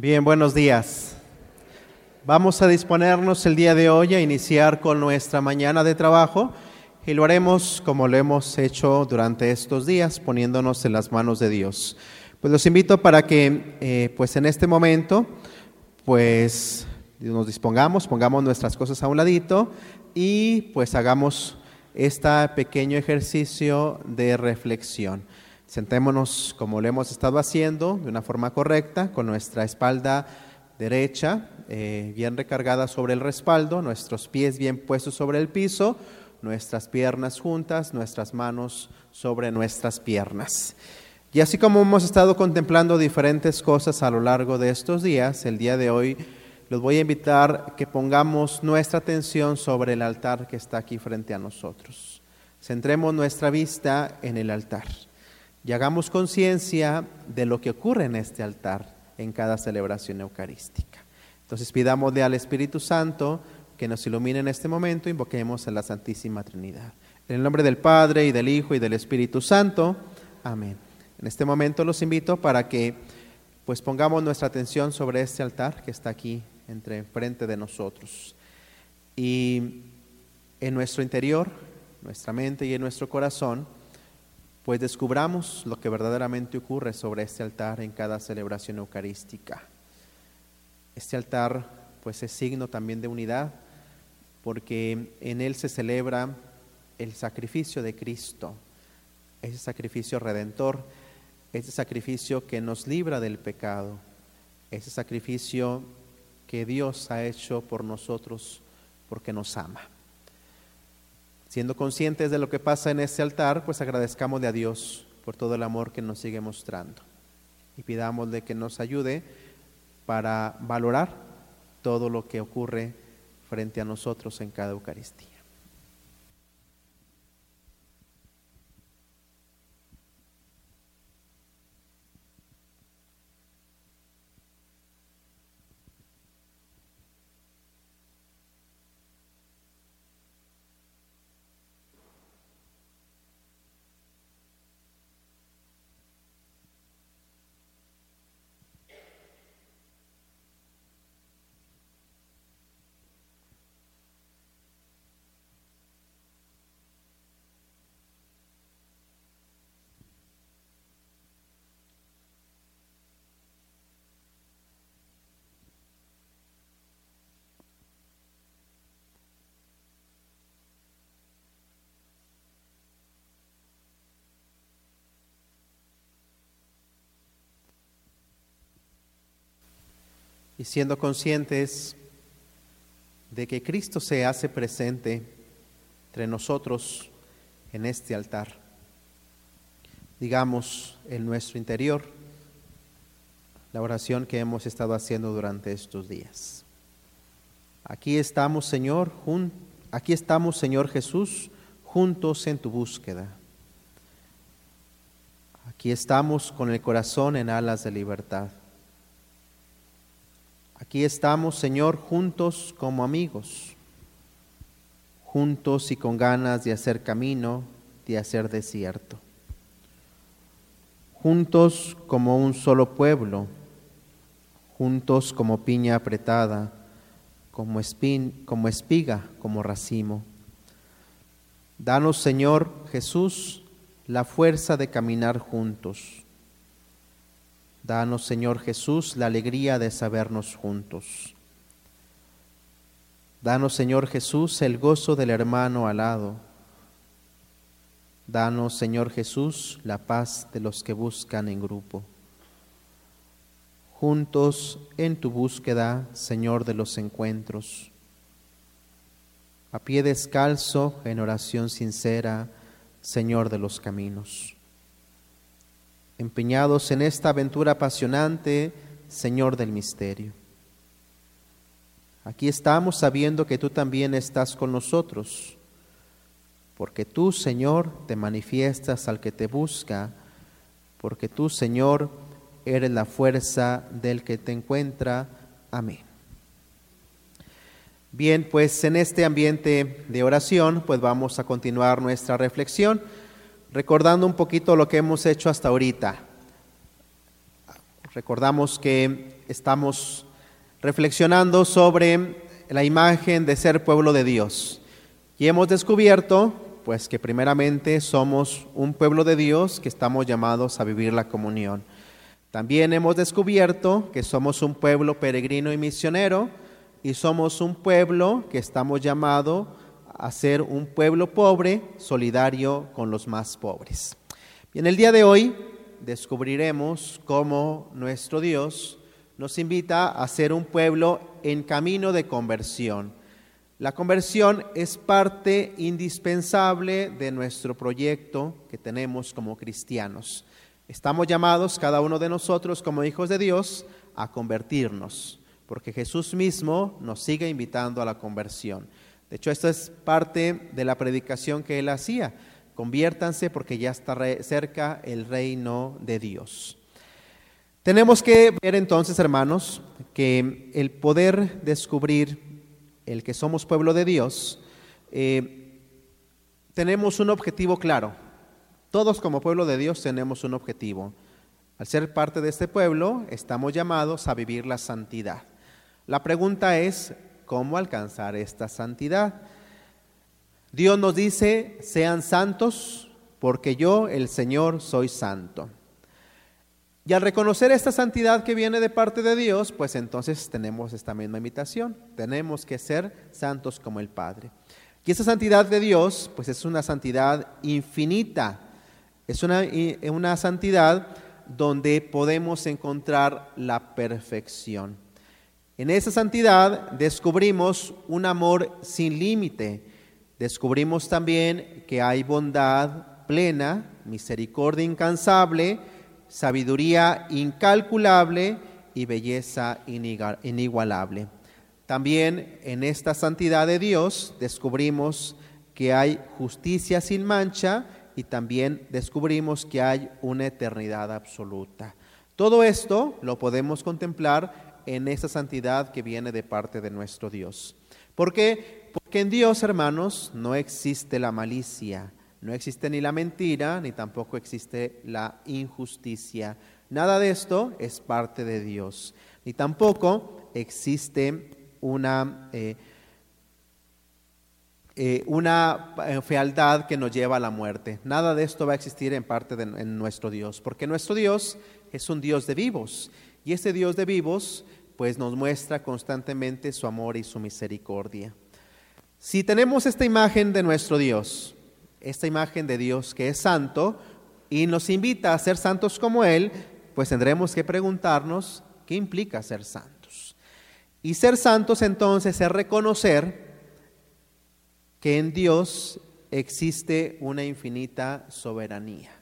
Bien, buenos días. Vamos a disponernos el día de hoy a iniciar con nuestra mañana de trabajo y lo haremos como lo hemos hecho durante estos días, poniéndonos en las manos de Dios. Pues los invito para que, eh, pues en este momento, pues nos dispongamos, pongamos nuestras cosas a un ladito y pues hagamos este pequeño ejercicio de reflexión. Sentémonos como lo hemos estado haciendo, de una forma correcta, con nuestra espalda derecha eh, bien recargada sobre el respaldo, nuestros pies bien puestos sobre el piso, nuestras piernas juntas, nuestras manos sobre nuestras piernas. Y así como hemos estado contemplando diferentes cosas a lo largo de estos días, el día de hoy los voy a invitar que pongamos nuestra atención sobre el altar que está aquí frente a nosotros. Centremos nuestra vista en el altar y hagamos conciencia de lo que ocurre en este altar en cada celebración eucarística. Entonces pidámosle al Espíritu Santo que nos ilumine en este momento, invoquemos a la Santísima Trinidad. En el nombre del Padre y del Hijo y del Espíritu Santo. Amén. En este momento los invito para que pues pongamos nuestra atención sobre este altar que está aquí entre frente de nosotros. Y en nuestro interior, nuestra mente y en nuestro corazón, pues descubramos lo que verdaderamente ocurre sobre este altar en cada celebración eucarística. Este altar pues es signo también de unidad porque en él se celebra el sacrificio de Cristo, ese sacrificio redentor, ese sacrificio que nos libra del pecado, ese sacrificio que Dios ha hecho por nosotros porque nos ama. Siendo conscientes de lo que pasa en este altar, pues agradezcamos a Dios por todo el amor que nos sigue mostrando y pidámosle que nos ayude para valorar todo lo que ocurre frente a nosotros en cada Eucaristía. Y siendo conscientes de que Cristo se hace presente entre nosotros en este altar. Digamos en nuestro interior la oración que hemos estado haciendo durante estos días. Aquí estamos, Señor, aquí estamos, Señor Jesús, juntos en tu búsqueda. Aquí estamos con el corazón en alas de libertad. Aquí estamos, Señor, juntos como amigos, juntos y con ganas de hacer camino, de hacer desierto, juntos como un solo pueblo, juntos como piña apretada, como, como espiga, como racimo. Danos, Señor Jesús, la fuerza de caminar juntos Danos, Señor Jesús, la alegría de sabernos juntos. Danos, Señor Jesús, el gozo del hermano alado. Danos, Señor Jesús, la paz de los que buscan en grupo. Juntos en tu búsqueda, Señor de los encuentros. A pie descalzo, en oración sincera, Señor de los caminos empeñados en esta aventura apasionante, Señor del misterio. Aquí estamos sabiendo que tú también estás con nosotros, porque tú, Señor, te manifiestas al que te busca, porque tú, Señor, eres la fuerza del que te encuentra. Amén. Bien, pues en este ambiente de oración, pues vamos a continuar nuestra reflexión recordando un poquito lo que hemos hecho hasta ahorita. Recordamos que estamos reflexionando sobre la imagen de ser pueblo de Dios. Y hemos descubierto, pues, que primeramente somos un pueblo de Dios que estamos llamados a vivir la comunión. También hemos descubierto que somos un pueblo peregrino y misionero y somos un pueblo que estamos llamados a ser un pueblo pobre, solidario con los más pobres. Y en el día de hoy descubriremos cómo nuestro Dios nos invita a ser un pueblo en camino de conversión. La conversión es parte indispensable de nuestro proyecto que tenemos como cristianos. Estamos llamados, cada uno de nosotros, como hijos de Dios, a convertirnos, porque Jesús mismo nos sigue invitando a la conversión. De hecho, esto es parte de la predicación que él hacía. Conviértanse porque ya está cerca el reino de Dios. Tenemos que ver entonces, hermanos, que el poder descubrir el que somos pueblo de Dios, eh, tenemos un objetivo claro. Todos como pueblo de Dios tenemos un objetivo. Al ser parte de este pueblo, estamos llamados a vivir la santidad. La pregunta es, cómo alcanzar esta santidad. Dios nos dice, sean santos, porque yo, el Señor, soy santo. Y al reconocer esta santidad que viene de parte de Dios, pues entonces tenemos esta misma invitación. Tenemos que ser santos como el Padre. Y esa santidad de Dios, pues es una santidad infinita. Es una, una santidad donde podemos encontrar la perfección. En esa santidad descubrimos un amor sin límite. Descubrimos también que hay bondad plena, misericordia incansable, sabiduría incalculable y belleza inigualable. También en esta santidad de Dios descubrimos que hay justicia sin mancha y también descubrimos que hay una eternidad absoluta. Todo esto lo podemos contemplar en esa santidad que viene de parte de nuestro Dios. ¿Por qué? Porque en Dios, hermanos, no existe la malicia, no existe ni la mentira, ni tampoco existe la injusticia. Nada de esto es parte de Dios, ni tampoco existe una, eh, eh, una eh, fealdad que nos lleva a la muerte. Nada de esto va a existir en parte de en nuestro Dios, porque nuestro Dios es un Dios de vivos, y ese Dios de vivos pues nos muestra constantemente su amor y su misericordia. Si tenemos esta imagen de nuestro Dios, esta imagen de Dios que es santo y nos invita a ser santos como Él, pues tendremos que preguntarnos qué implica ser santos. Y ser santos entonces es reconocer que en Dios existe una infinita soberanía.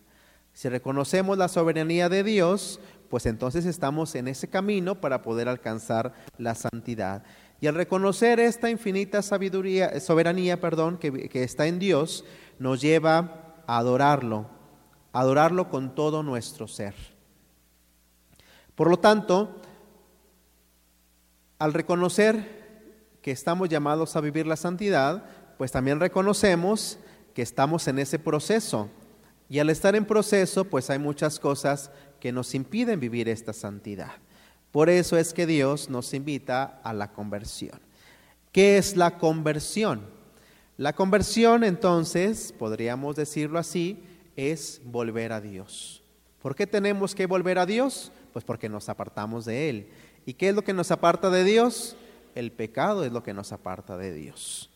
Si reconocemos la soberanía de Dios, pues entonces estamos en ese camino para poder alcanzar la santidad. Y al reconocer esta infinita sabiduría, soberanía, perdón, que, que está en Dios, nos lleva a adorarlo, a adorarlo con todo nuestro ser. Por lo tanto, al reconocer que estamos llamados a vivir la santidad, pues también reconocemos que estamos en ese proceso. Y al estar en proceso, pues hay muchas cosas que nos impiden vivir esta santidad. Por eso es que Dios nos invita a la conversión. ¿Qué es la conversión? La conversión entonces, podríamos decirlo así, es volver a Dios. ¿Por qué tenemos que volver a Dios? Pues porque nos apartamos de Él. ¿Y qué es lo que nos aparta de Dios? El pecado es lo que nos aparta de Dios.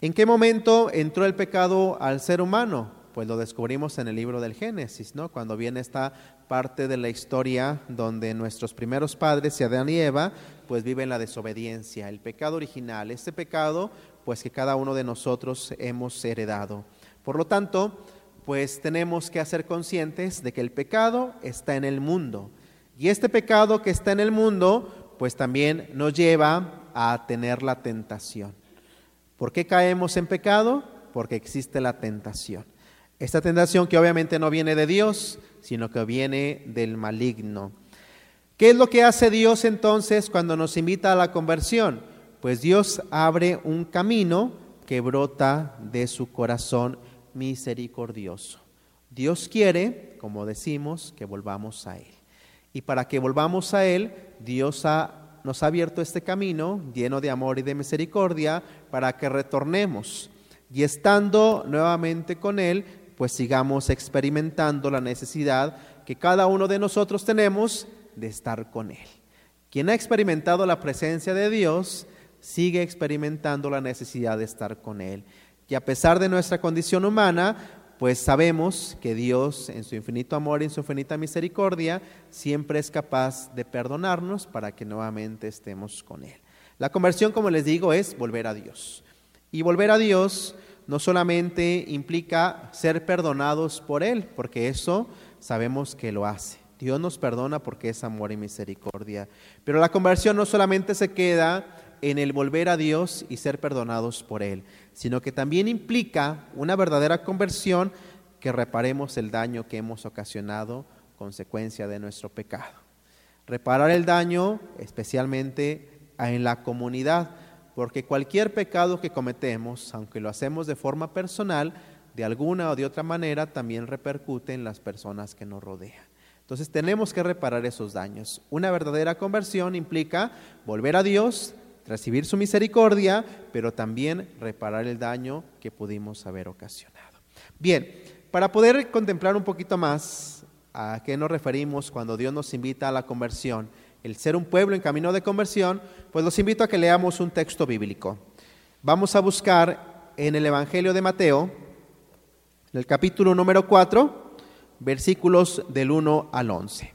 ¿En qué momento entró el pecado al ser humano? Pues lo descubrimos en el libro del Génesis, ¿no? Cuando viene esta parte de la historia donde nuestros primeros padres, Adán y Eva, pues viven la desobediencia, el pecado original, este pecado, pues que cada uno de nosotros hemos heredado. Por lo tanto, pues tenemos que hacer conscientes de que el pecado está en el mundo. Y este pecado que está en el mundo, pues también nos lleva a tener la tentación. ¿Por qué caemos en pecado? Porque existe la tentación. Esta tentación que obviamente no viene de Dios, sino que viene del maligno. ¿Qué es lo que hace Dios entonces cuando nos invita a la conversión? Pues Dios abre un camino que brota de su corazón misericordioso. Dios quiere, como decimos, que volvamos a Él. Y para que volvamos a Él, Dios nos ha abierto este camino lleno de amor y de misericordia para que retornemos. Y estando nuevamente con Él, pues sigamos experimentando la necesidad que cada uno de nosotros tenemos de estar con Él. Quien ha experimentado la presencia de Dios, sigue experimentando la necesidad de estar con Él. Y a pesar de nuestra condición humana, pues sabemos que Dios, en su infinito amor y en su infinita misericordia, siempre es capaz de perdonarnos para que nuevamente estemos con Él. La conversión, como les digo, es volver a Dios. Y volver a Dios no solamente implica ser perdonados por Él, porque eso sabemos que lo hace. Dios nos perdona porque es amor y misericordia. Pero la conversión no solamente se queda en el volver a Dios y ser perdonados por Él, sino que también implica una verdadera conversión que reparemos el daño que hemos ocasionado consecuencia de nuestro pecado. Reparar el daño especialmente en la comunidad, porque cualquier pecado que cometemos, aunque lo hacemos de forma personal, de alguna o de otra manera también repercute en las personas que nos rodean. Entonces tenemos que reparar esos daños. Una verdadera conversión implica volver a Dios, recibir su misericordia, pero también reparar el daño que pudimos haber ocasionado. Bien, para poder contemplar un poquito más a qué nos referimos cuando Dios nos invita a la conversión, el ser un pueblo en camino de conversión, pues los invito a que leamos un texto bíblico. Vamos a buscar en el Evangelio de Mateo, en el capítulo número 4, versículos del 1 al 11.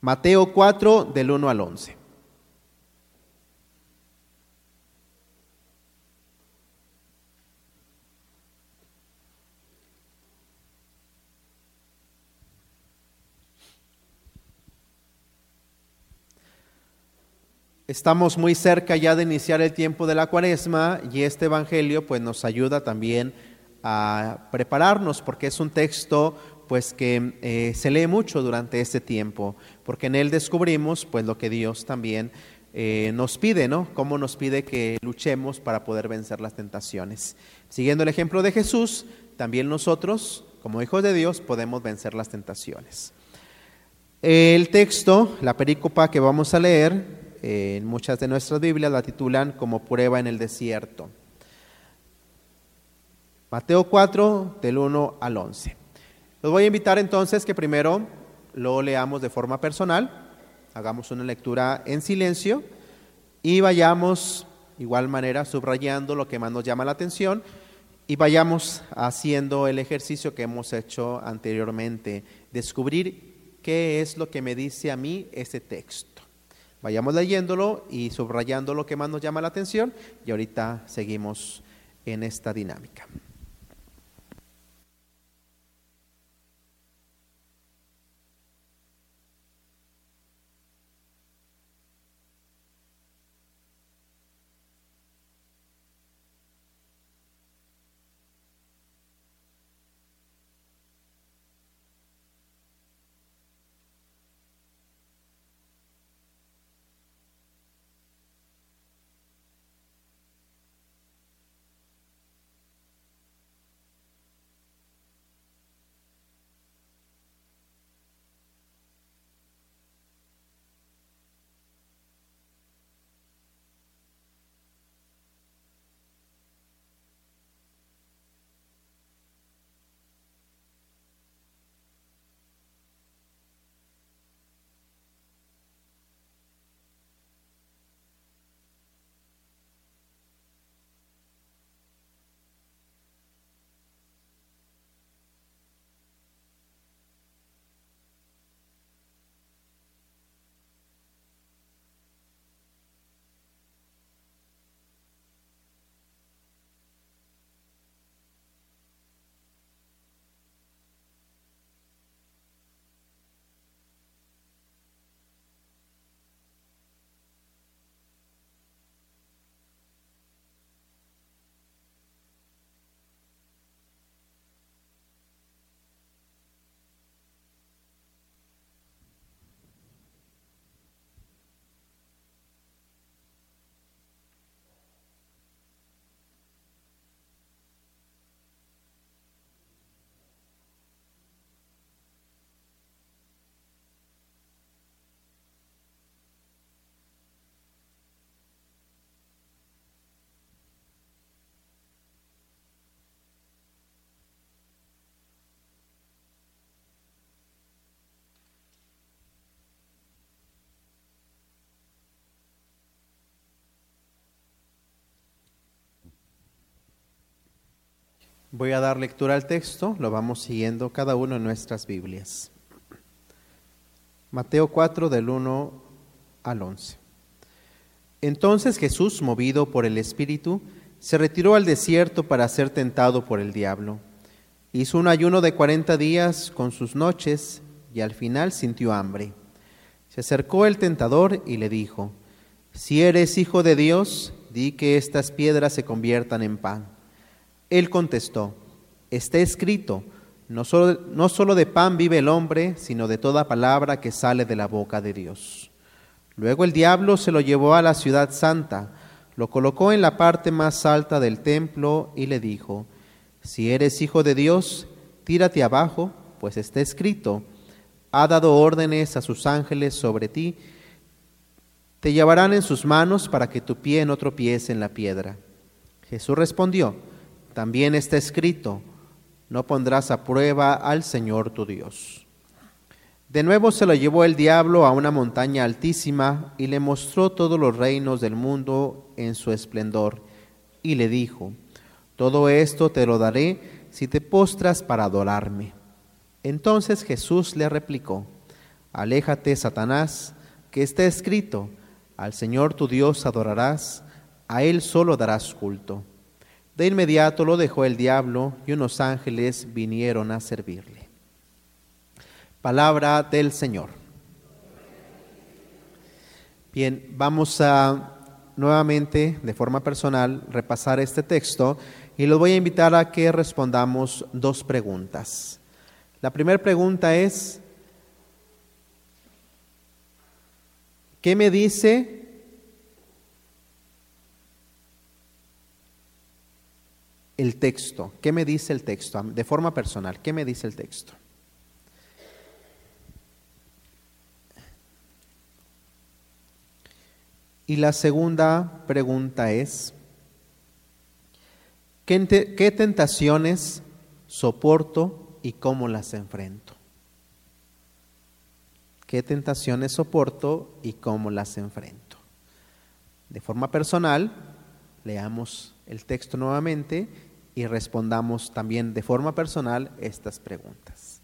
Mateo 4 del 1 al 11. Estamos muy cerca ya de iniciar el tiempo de la cuaresma y este Evangelio pues nos ayuda también a prepararnos porque es un texto pues que eh, se lee mucho durante este tiempo, porque en él descubrimos pues lo que Dios también eh, nos pide, ¿no? Cómo nos pide que luchemos para poder vencer las tentaciones. Siguiendo el ejemplo de Jesús, también nosotros, como hijos de Dios, podemos vencer las tentaciones. El texto, la perícopa que vamos a leer, en muchas de nuestras Biblias la titulan como prueba en el desierto. Mateo 4, del 1 al 11. Los voy a invitar entonces que primero lo leamos de forma personal, hagamos una lectura en silencio y vayamos igual manera subrayando lo que más nos llama la atención y vayamos haciendo el ejercicio que hemos hecho anteriormente, descubrir qué es lo que me dice a mí ese texto. Vayamos leyéndolo y subrayando lo que más nos llama la atención y ahorita seguimos en esta dinámica. Voy a dar lectura al texto, lo vamos siguiendo cada uno en nuestras Biblias. Mateo 4 del 1 al 11. Entonces Jesús, movido por el Espíritu, se retiró al desierto para ser tentado por el diablo. Hizo un ayuno de cuarenta días con sus noches y al final sintió hambre. Se acercó el tentador y le dijo, Si eres hijo de Dios, di que estas piedras se conviertan en pan. Él contestó, Está escrito, no solo, no solo de pan vive el hombre, sino de toda palabra que sale de la boca de Dios. Luego el diablo se lo llevó a la ciudad santa, lo colocó en la parte más alta del templo y le dijo, Si eres hijo de Dios, tírate abajo, pues está escrito, ha dado órdenes a sus ángeles sobre ti, te llevarán en sus manos para que tu pie no tropiece en la piedra. Jesús respondió, también está escrito, no pondrás a prueba al Señor tu Dios. De nuevo se lo llevó el diablo a una montaña altísima y le mostró todos los reinos del mundo en su esplendor, y le dijo, Todo esto te lo daré si te postras para adorarme. Entonces Jesús le replicó, Aléjate, Satanás, que está escrito, al Señor tu Dios adorarás, a Él solo darás culto. De inmediato lo dejó el diablo y unos ángeles vinieron a servirle. Palabra del Señor. Bien, vamos a nuevamente, de forma personal, repasar este texto y los voy a invitar a que respondamos dos preguntas. La primera pregunta es, ¿qué me dice el texto? ¿Qué me dice el texto? De forma personal, ¿qué me dice el texto? Y la segunda pregunta es, ¿qué, tentaciones soporto y cómo las enfrento? ¿Qué tentaciones soporto y cómo las enfrento? De forma personal, leamos el texto nuevamente y respondamos también de forma personal estas preguntas.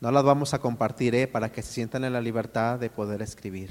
No las vamos a compartir ¿eh? para que se sientan en la libertad de poder escribir.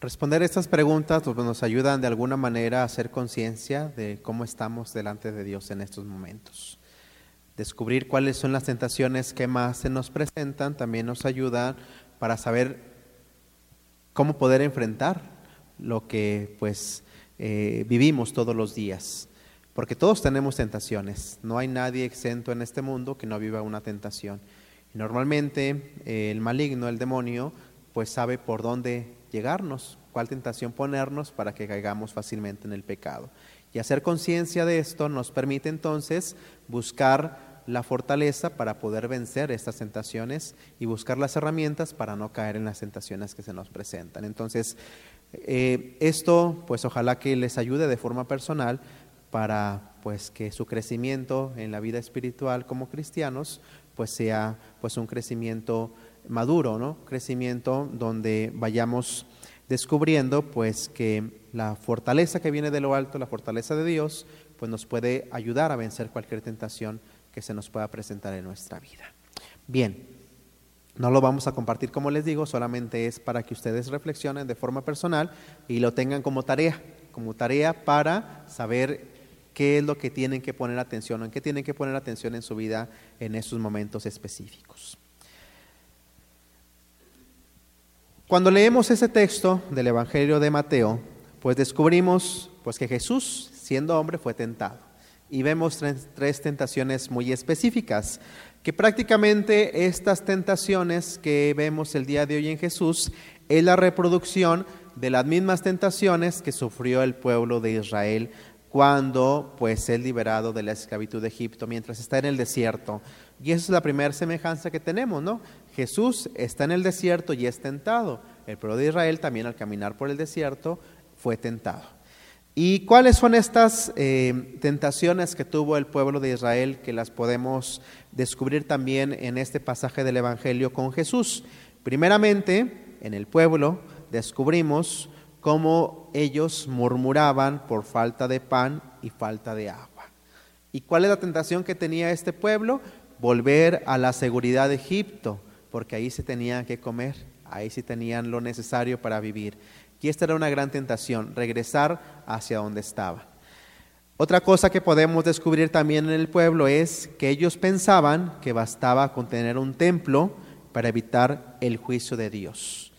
Responder estas preguntas pues, nos ayudan de alguna manera a hacer conciencia de cómo estamos delante de Dios en estos momentos. Descubrir cuáles son las tentaciones que más se nos presentan también nos ayuda para saber cómo poder enfrentar lo que pues eh, vivimos todos los días. Porque todos tenemos tentaciones. No hay nadie exento en este mundo que no viva una tentación. Y normalmente el maligno, el demonio, pues sabe por dónde llegarnos, cuál tentación ponernos para que caigamos fácilmente en el pecado. Y hacer conciencia de esto nos permite entonces buscar la fortaleza para poder vencer estas tentaciones y buscar las herramientas para no caer en las tentaciones que se nos presentan. Entonces, eh, esto pues ojalá que les ayude de forma personal para pues que su crecimiento en la vida espiritual como cristianos pues sea pues un crecimiento maduro, ¿no? Crecimiento donde vayamos descubriendo pues que la fortaleza que viene de lo alto, la fortaleza de Dios, pues nos puede ayudar a vencer cualquier tentación que se nos pueda presentar en nuestra vida. Bien, no lo vamos a compartir como les digo, solamente es para que ustedes reflexionen de forma personal y lo tengan como tarea, como tarea para saber qué es lo que tienen que poner atención o en qué tienen que poner atención en su vida en esos momentos específicos. Cuando leemos ese texto del Evangelio de Mateo, pues descubrimos pues que Jesús, siendo hombre, fue tentado. Y vemos tres, tres, tentaciones muy específicas, que prácticamente estas tentaciones que vemos el día de hoy en Jesús es la reproducción de las mismas tentaciones que sufrió el pueblo de Israel cuando pues es liberado de la esclavitud de Egipto mientras está en el desierto. Y esa es la primera semejanza que tenemos, ¿no? Jesús está en el desierto y es tentado. El pueblo de Israel también al caminar por el desierto fue tentado. ¿Y cuáles son estas eh, tentaciones que tuvo el pueblo de Israel que las podemos descubrir también en este pasaje del Evangelio con Jesús? Primeramente, en el pueblo descubrimos cómo ellos murmuraban por falta de pan y falta de agua. ¿Y cuál es la tentación que tenía este pueblo? Volver a la seguridad de Egipto porque ahí se tenían que comer, ahí sí tenían lo necesario para vivir. Y esta era una gran tentación, regresar hacia donde estaban. Otra cosa que podemos descubrir también en el pueblo es que ellos pensaban que bastaba con tener un templo para evitar el juicio de Dios.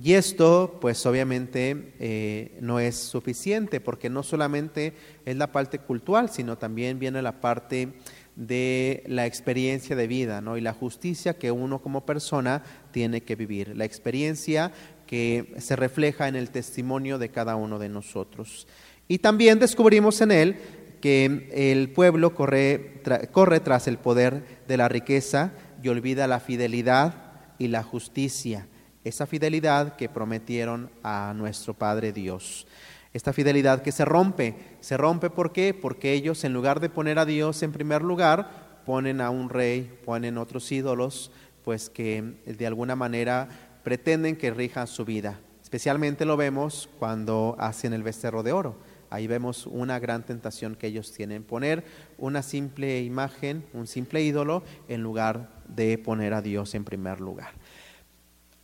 Y esto, pues obviamente, eh, no es suficiente, porque no solamente es la parte cultural, sino también viene la parte de la experiencia de vida ¿no? y la justicia que uno como persona tiene que vivir, la experiencia que se refleja en el testimonio de cada uno de nosotros. Y también descubrimos en él que el pueblo corre, corre tras el poder de la riqueza y olvida la fidelidad y la justicia, esa fidelidad que prometieron a nuestro Padre Dios esta fidelidad que se rompe. Se rompe ¿por qué? Porque ellos en lugar de poner a Dios en primer lugar, ponen a un rey, ponen otros ídolos, pues que de alguna manera pretenden que rijan su vida. Especialmente lo vemos cuando hacen el becerro de oro. Ahí vemos una gran tentación que ellos tienen, poner una simple imagen, un simple ídolo, en lugar de poner a Dios en primer lugar.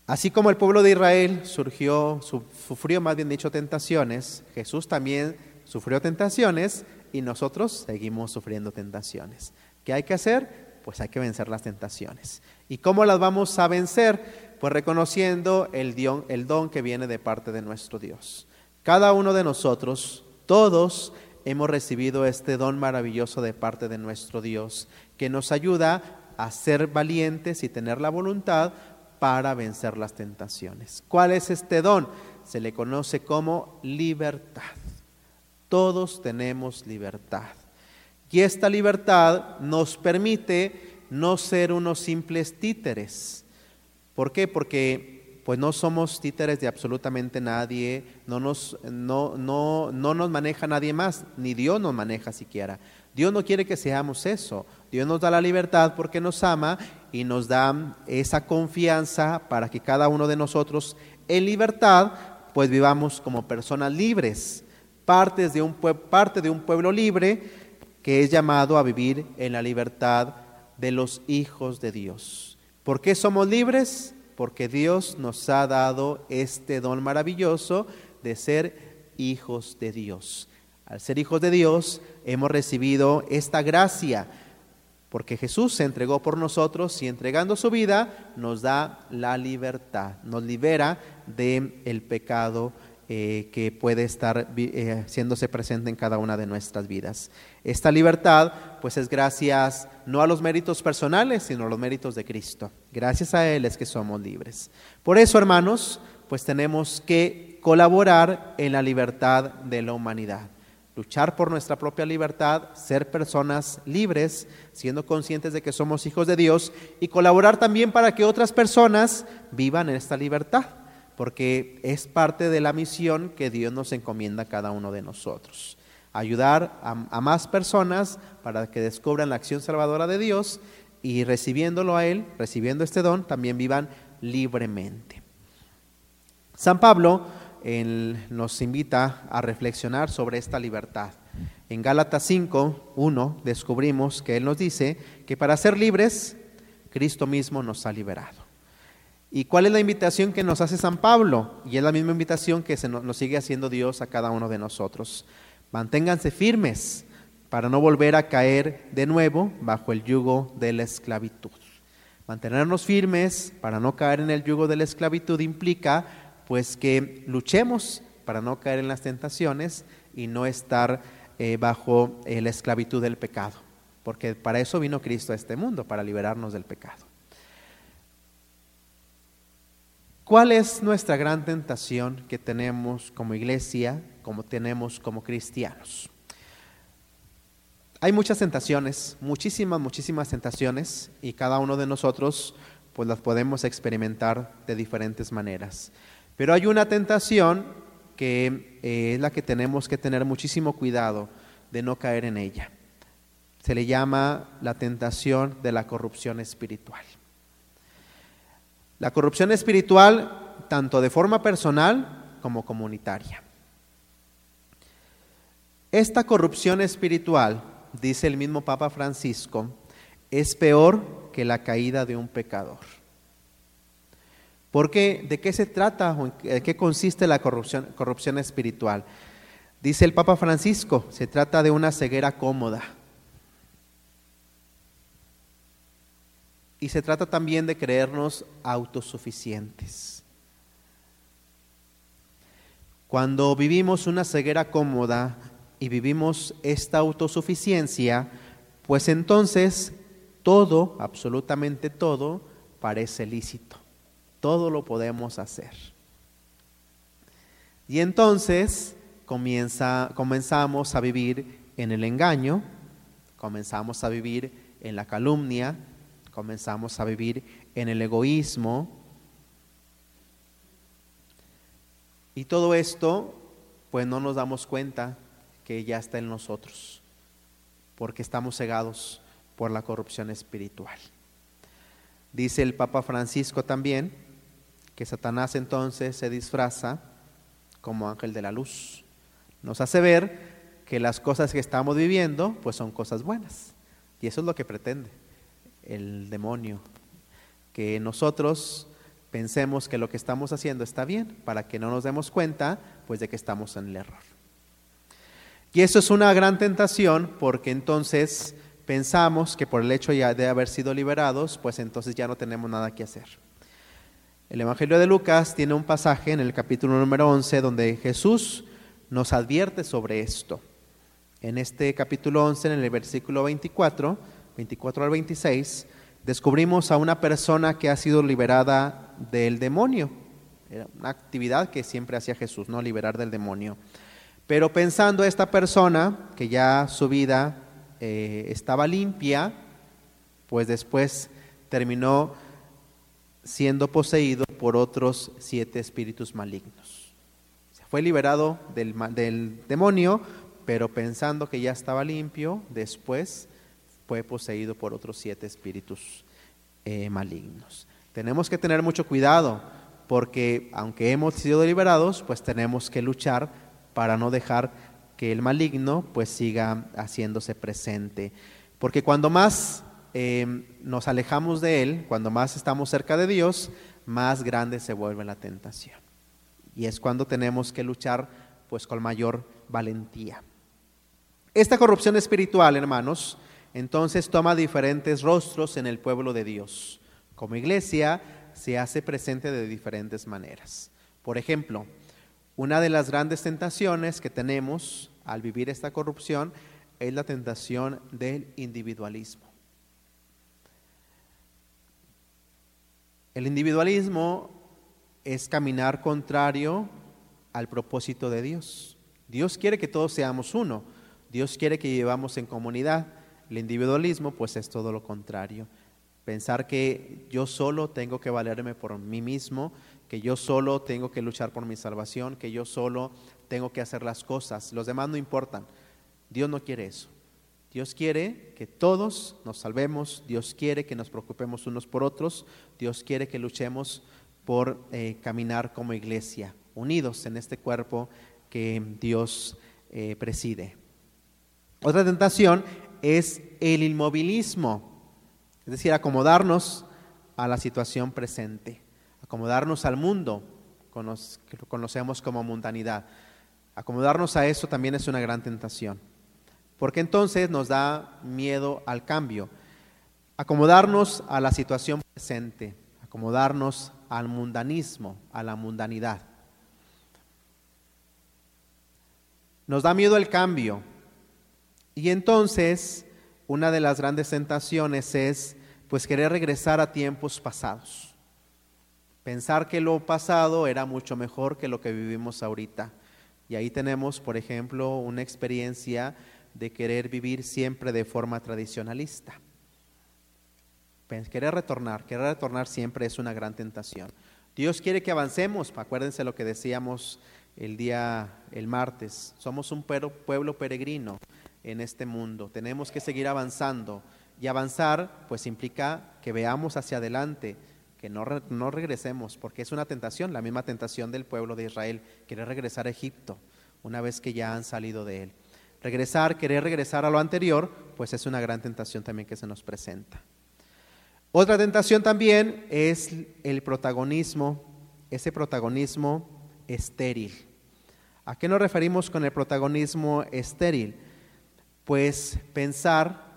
Así como el pueblo de Israel surgió, sufrió más bien dicho tentaciones, Jesús también sufrió tentaciones y nosotros seguimos sufriendo tentaciones. ¿Qué hay que hacer? Pues hay que vencer las tentaciones. ¿Y cómo las vamos a vencer? Pues reconociendo el don, el don que viene de parte de nuestro Dios. Cada uno de nosotros, todos, hemos recibido este don maravilloso de parte de nuestro Dios, que nos ayuda a ser valientes y tener la voluntad para vencer las tentaciones. ¿Cuál es este don? Se le conoce como libertad. Todos tenemos libertad. Y esta libertad nos permite no ser unos simples títeres. ¿Por qué? Porque pues no somos títeres de absolutamente nadie, no nos, no, no, no nos maneja nadie más, ni Dios nos maneja siquiera. Dios no quiere que seamos eso. Dios nos da la libertad porque nos ama y nos da esa confianza para que cada uno de nosotros en libertad pues vivamos como personas libres, partes de un parte de un pueblo libre que es llamado a vivir en la libertad de los hijos de Dios. ¿Por qué somos libres? porque Dios nos ha dado este don maravilloso de ser hijos de Dios. Al ser hijos de Dios hemos recibido esta gracia, porque Jesús se entregó por nosotros y entregando su vida nos da la libertad, nos libera del el pecado eh, que puede estar eh, haciéndose presente en cada una de nuestras vidas. Esta libertad pues es gracias no a los méritos personales, sino a los méritos de Cristo. Gracias a Él es que somos libres. Por eso, hermanos, pues tenemos que colaborar en la libertad de la humanidad luchar por nuestra propia libertad, ser personas libres, siendo conscientes de que somos hijos de Dios y colaborar también para que otras personas vivan en esta libertad porque es parte de la misión que Dios nos encomienda a cada uno de nosotros. Ayudar a, más personas para que descubran la acción salvadora de Dios y recibiéndolo a Él, recibiendo este don, también vivan libremente. San Pablo nos invita a reflexionar sobre esta libertad. En Gálatas 5, 1 descubrimos que Él nos dice que para ser libres, Cristo mismo nos ha liberado. ¿Y cuál es la invitación que nos hace San Pablo? Y es la misma invitación que se nos, sigue haciendo Dios a cada uno de nosotros. Manténganse firmes para no volver a caer de nuevo bajo el yugo de la esclavitud. Mantenernos firmes para no caer en el yugo de la esclavitud implica pues que luchemos para no caer en las tentaciones y no estar eh, bajo eh, la esclavitud del pecado, porque para eso vino Cristo a este mundo, para liberarnos del pecado. ¿Cuál es nuestra gran tentación que tenemos como iglesia, como tenemos como cristianos? Hay muchas tentaciones, muchísimas, muchísimas tentaciones, y cada uno de nosotros pues las podemos experimentar de diferentes maneras. Pero hay una tentación que eh, es la que tenemos que tener muchísimo cuidado de no caer en ella. Se le llama la tentación de la corrupción espiritual. La corrupción espiritual, tanto de forma personal como comunitaria. Esta corrupción espiritual, dice el mismo Papa Francisco, es peor que la caída de un pecador. ¿Por qué? ¿De qué se trata? ¿En qué consiste la corrupción, corrupción espiritual? Dice el Papa Francisco, se trata de una ceguera cómoda Y se trata también de creernos autosuficientes. Cuando vivimos una ceguera cómoda y vivimos esta autosuficiencia, pues entonces todo, absolutamente todo, parece lícito. Todo lo podemos hacer. Y entonces comienza, comenzamos a vivir en el engaño, comenzamos a vivir en la calumnia, comenzamos a vivir en el egoísmo. Y todo esto, pues no nos damos cuenta que ya está en nosotros, porque estamos cegados por la corrupción espiritual. Dice el Papa Francisco también que Satanás entonces se disfraza como ángel de la luz. Nos hace ver que las cosas que estamos viviendo pues son cosas buenas. Y eso es lo que pretende el demonio, que nosotros pensemos que lo que estamos haciendo está bien, para que no nos demos cuenta pues de que estamos en el error. Y eso es una gran tentación porque entonces pensamos que por el hecho ya de haber sido liberados, pues entonces ya no tenemos nada que hacer. El Evangelio de Lucas tiene un pasaje en el capítulo número 11 donde Jesús nos advierte sobre esto. En este capítulo 11, en el versículo 24, 24 al 26, descubrimos a una persona que ha sido liberada del demonio. Era una actividad que siempre hacía Jesús, ¿no? Liberar del demonio. Pero pensando esta persona, que ya su vida eh, estaba limpia, pues después terminó siendo poseído por otros siete espíritus malignos. Fue liberado del, del demonio, pero pensando que ya estaba limpio, después fue poseído por otros siete espíritus eh, malignos. Tenemos que tener mucho cuidado porque aunque hemos sido liberados, pues tenemos que luchar para no dejar que el maligno pues siga haciéndose presente. Porque cuando más em, nos alejamos de él, cuando más estamos cerca de Dios, más grande se vuelve la tentación. Y es cuando tenemos que luchar pues con mayor valentía. Esta corrupción espiritual, hermanos, entonces toma diferentes rostros en el pueblo de Dios. Como iglesia se hace presente de diferentes maneras. Por ejemplo, una de las grandes tentaciones que tenemos al vivir esta corrupción es la tentación del individualismo. El individualismo es caminar contrario al propósito de Dios. Dios quiere que todos seamos uno. Dios quiere que llevamos en comunidad. El individualismo pues es todo lo contrario. Pensar que yo solo tengo que valerme por mí mismo, que yo solo tengo que luchar por mi salvación, que yo solo tengo que hacer las cosas. Los demás no importan. Dios no quiere eso. Dios quiere que todos nos salvemos, Dios quiere que nos preocupemos unos por otros, Dios quiere que luchemos por eh, caminar como iglesia, unidos en este cuerpo que Dios eh, preside. Otra tentación es el inmovilismo, es decir, acomodarnos a la situación presente, acomodarnos al mundo, que conocemos como mundanidad. Acomodarnos a eso también es una gran tentación, porque entonces nos da miedo al cambio. Acomodarnos a la situación presente, acomodarnos al mundanismo, a la mundanidad. Nos da miedo el cambio. Y entonces, una de las grandes tentaciones es pues querer regresar a tiempos pasados. Pensar que lo pasado era mucho mejor que lo que vivimos ahorita. Y ahí tenemos, por ejemplo, una experiencia de querer vivir siempre de forma tradicionalista. Querer retornar, querer retornar siempre es una gran tentación. Dios quiere que avancemos, acuérdense lo que decíamos el día, el martes, somos un pueblo peregrino en este mundo, tenemos que seguir avanzando y avanzar pues implica que veamos hacia adelante, que no, no regresemos, porque es una tentación, la misma tentación del pueblo de Israel, querer regresar a Egipto una vez que ya han salido de él. Regresar, querer regresar a lo anterior, pues es una gran tentación también que se nos presenta. Otra tentación también es el protagonismo, ese protagonismo estéril. ¿A qué nos referimos con el protagonismo estéril? Pues pensar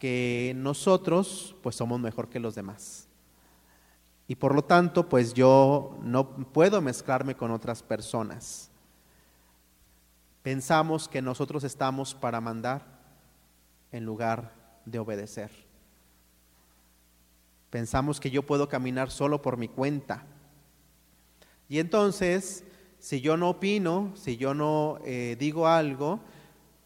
que nosotros pues somos mejor que los demás. Y por lo tanto, pues yo no puedo mezclarme con otras personas. Pensamos que nosotros estamos para mandar en lugar de obedecer. Pensamos que yo puedo caminar solo por mi cuenta. Y entonces, si yo no opino, si yo no eh, digo algo,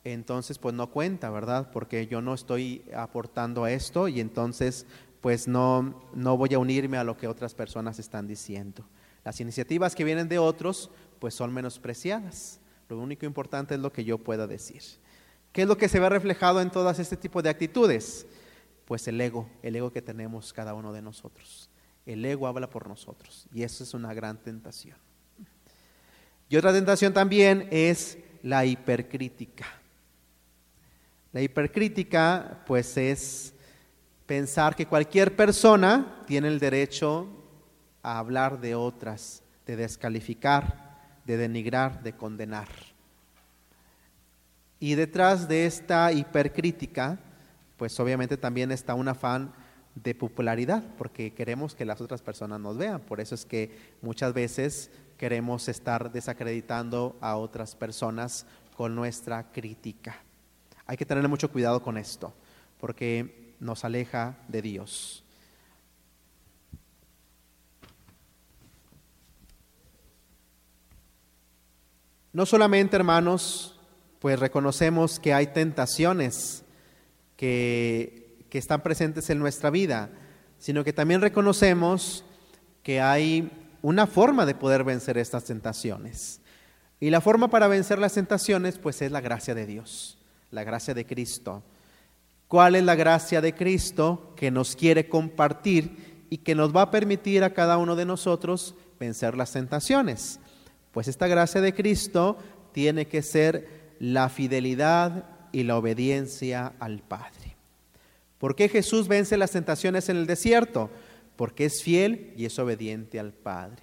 entonces pues no cuenta, ¿verdad? Porque yo no estoy aportando a esto y entonces pues no, no voy a unirme a lo que otras personas están diciendo. Las iniciativas que vienen de otros pues son menospreciadas. Lo único importante es lo que yo pueda decir. ¿Qué es lo que se ve reflejado en todas este tipo de actitudes? Pues el ego, el ego que tenemos cada uno de nosotros. El ego habla por nosotros y eso es una gran tentación. Y otra tentación también es la hipercrítica. La hipercrítica pues es pensar que cualquier persona tiene el derecho a hablar de otras, de descalificar, de denigrar, de condenar. Y detrás de esta hipercrítica pues obviamente también está un afán de popularidad, porque queremos que las otras personas nos vean. Por eso es que muchas veces queremos estar desacreditando a otras personas con nuestra crítica. Hay que tener mucho cuidado con esto, porque nos aleja de Dios. No solamente, hermanos, pues reconocemos que hay tentaciones que, están presentes en nuestra vida, sino que también reconocemos que hay una forma de poder vencer estas tentaciones. Y la forma para vencer las tentaciones, pues es la gracia de Dios, la gracia de Cristo. ¿Cuál es la gracia de Cristo que nos quiere compartir y que nos va a permitir a cada uno de nosotros vencer las tentaciones? Pues esta gracia de Cristo tiene que ser la fidelidad y la obediencia al Padre. ¿Por qué Jesús vence las tentaciones en el desierto? porque es fiel y es obediente al Padre.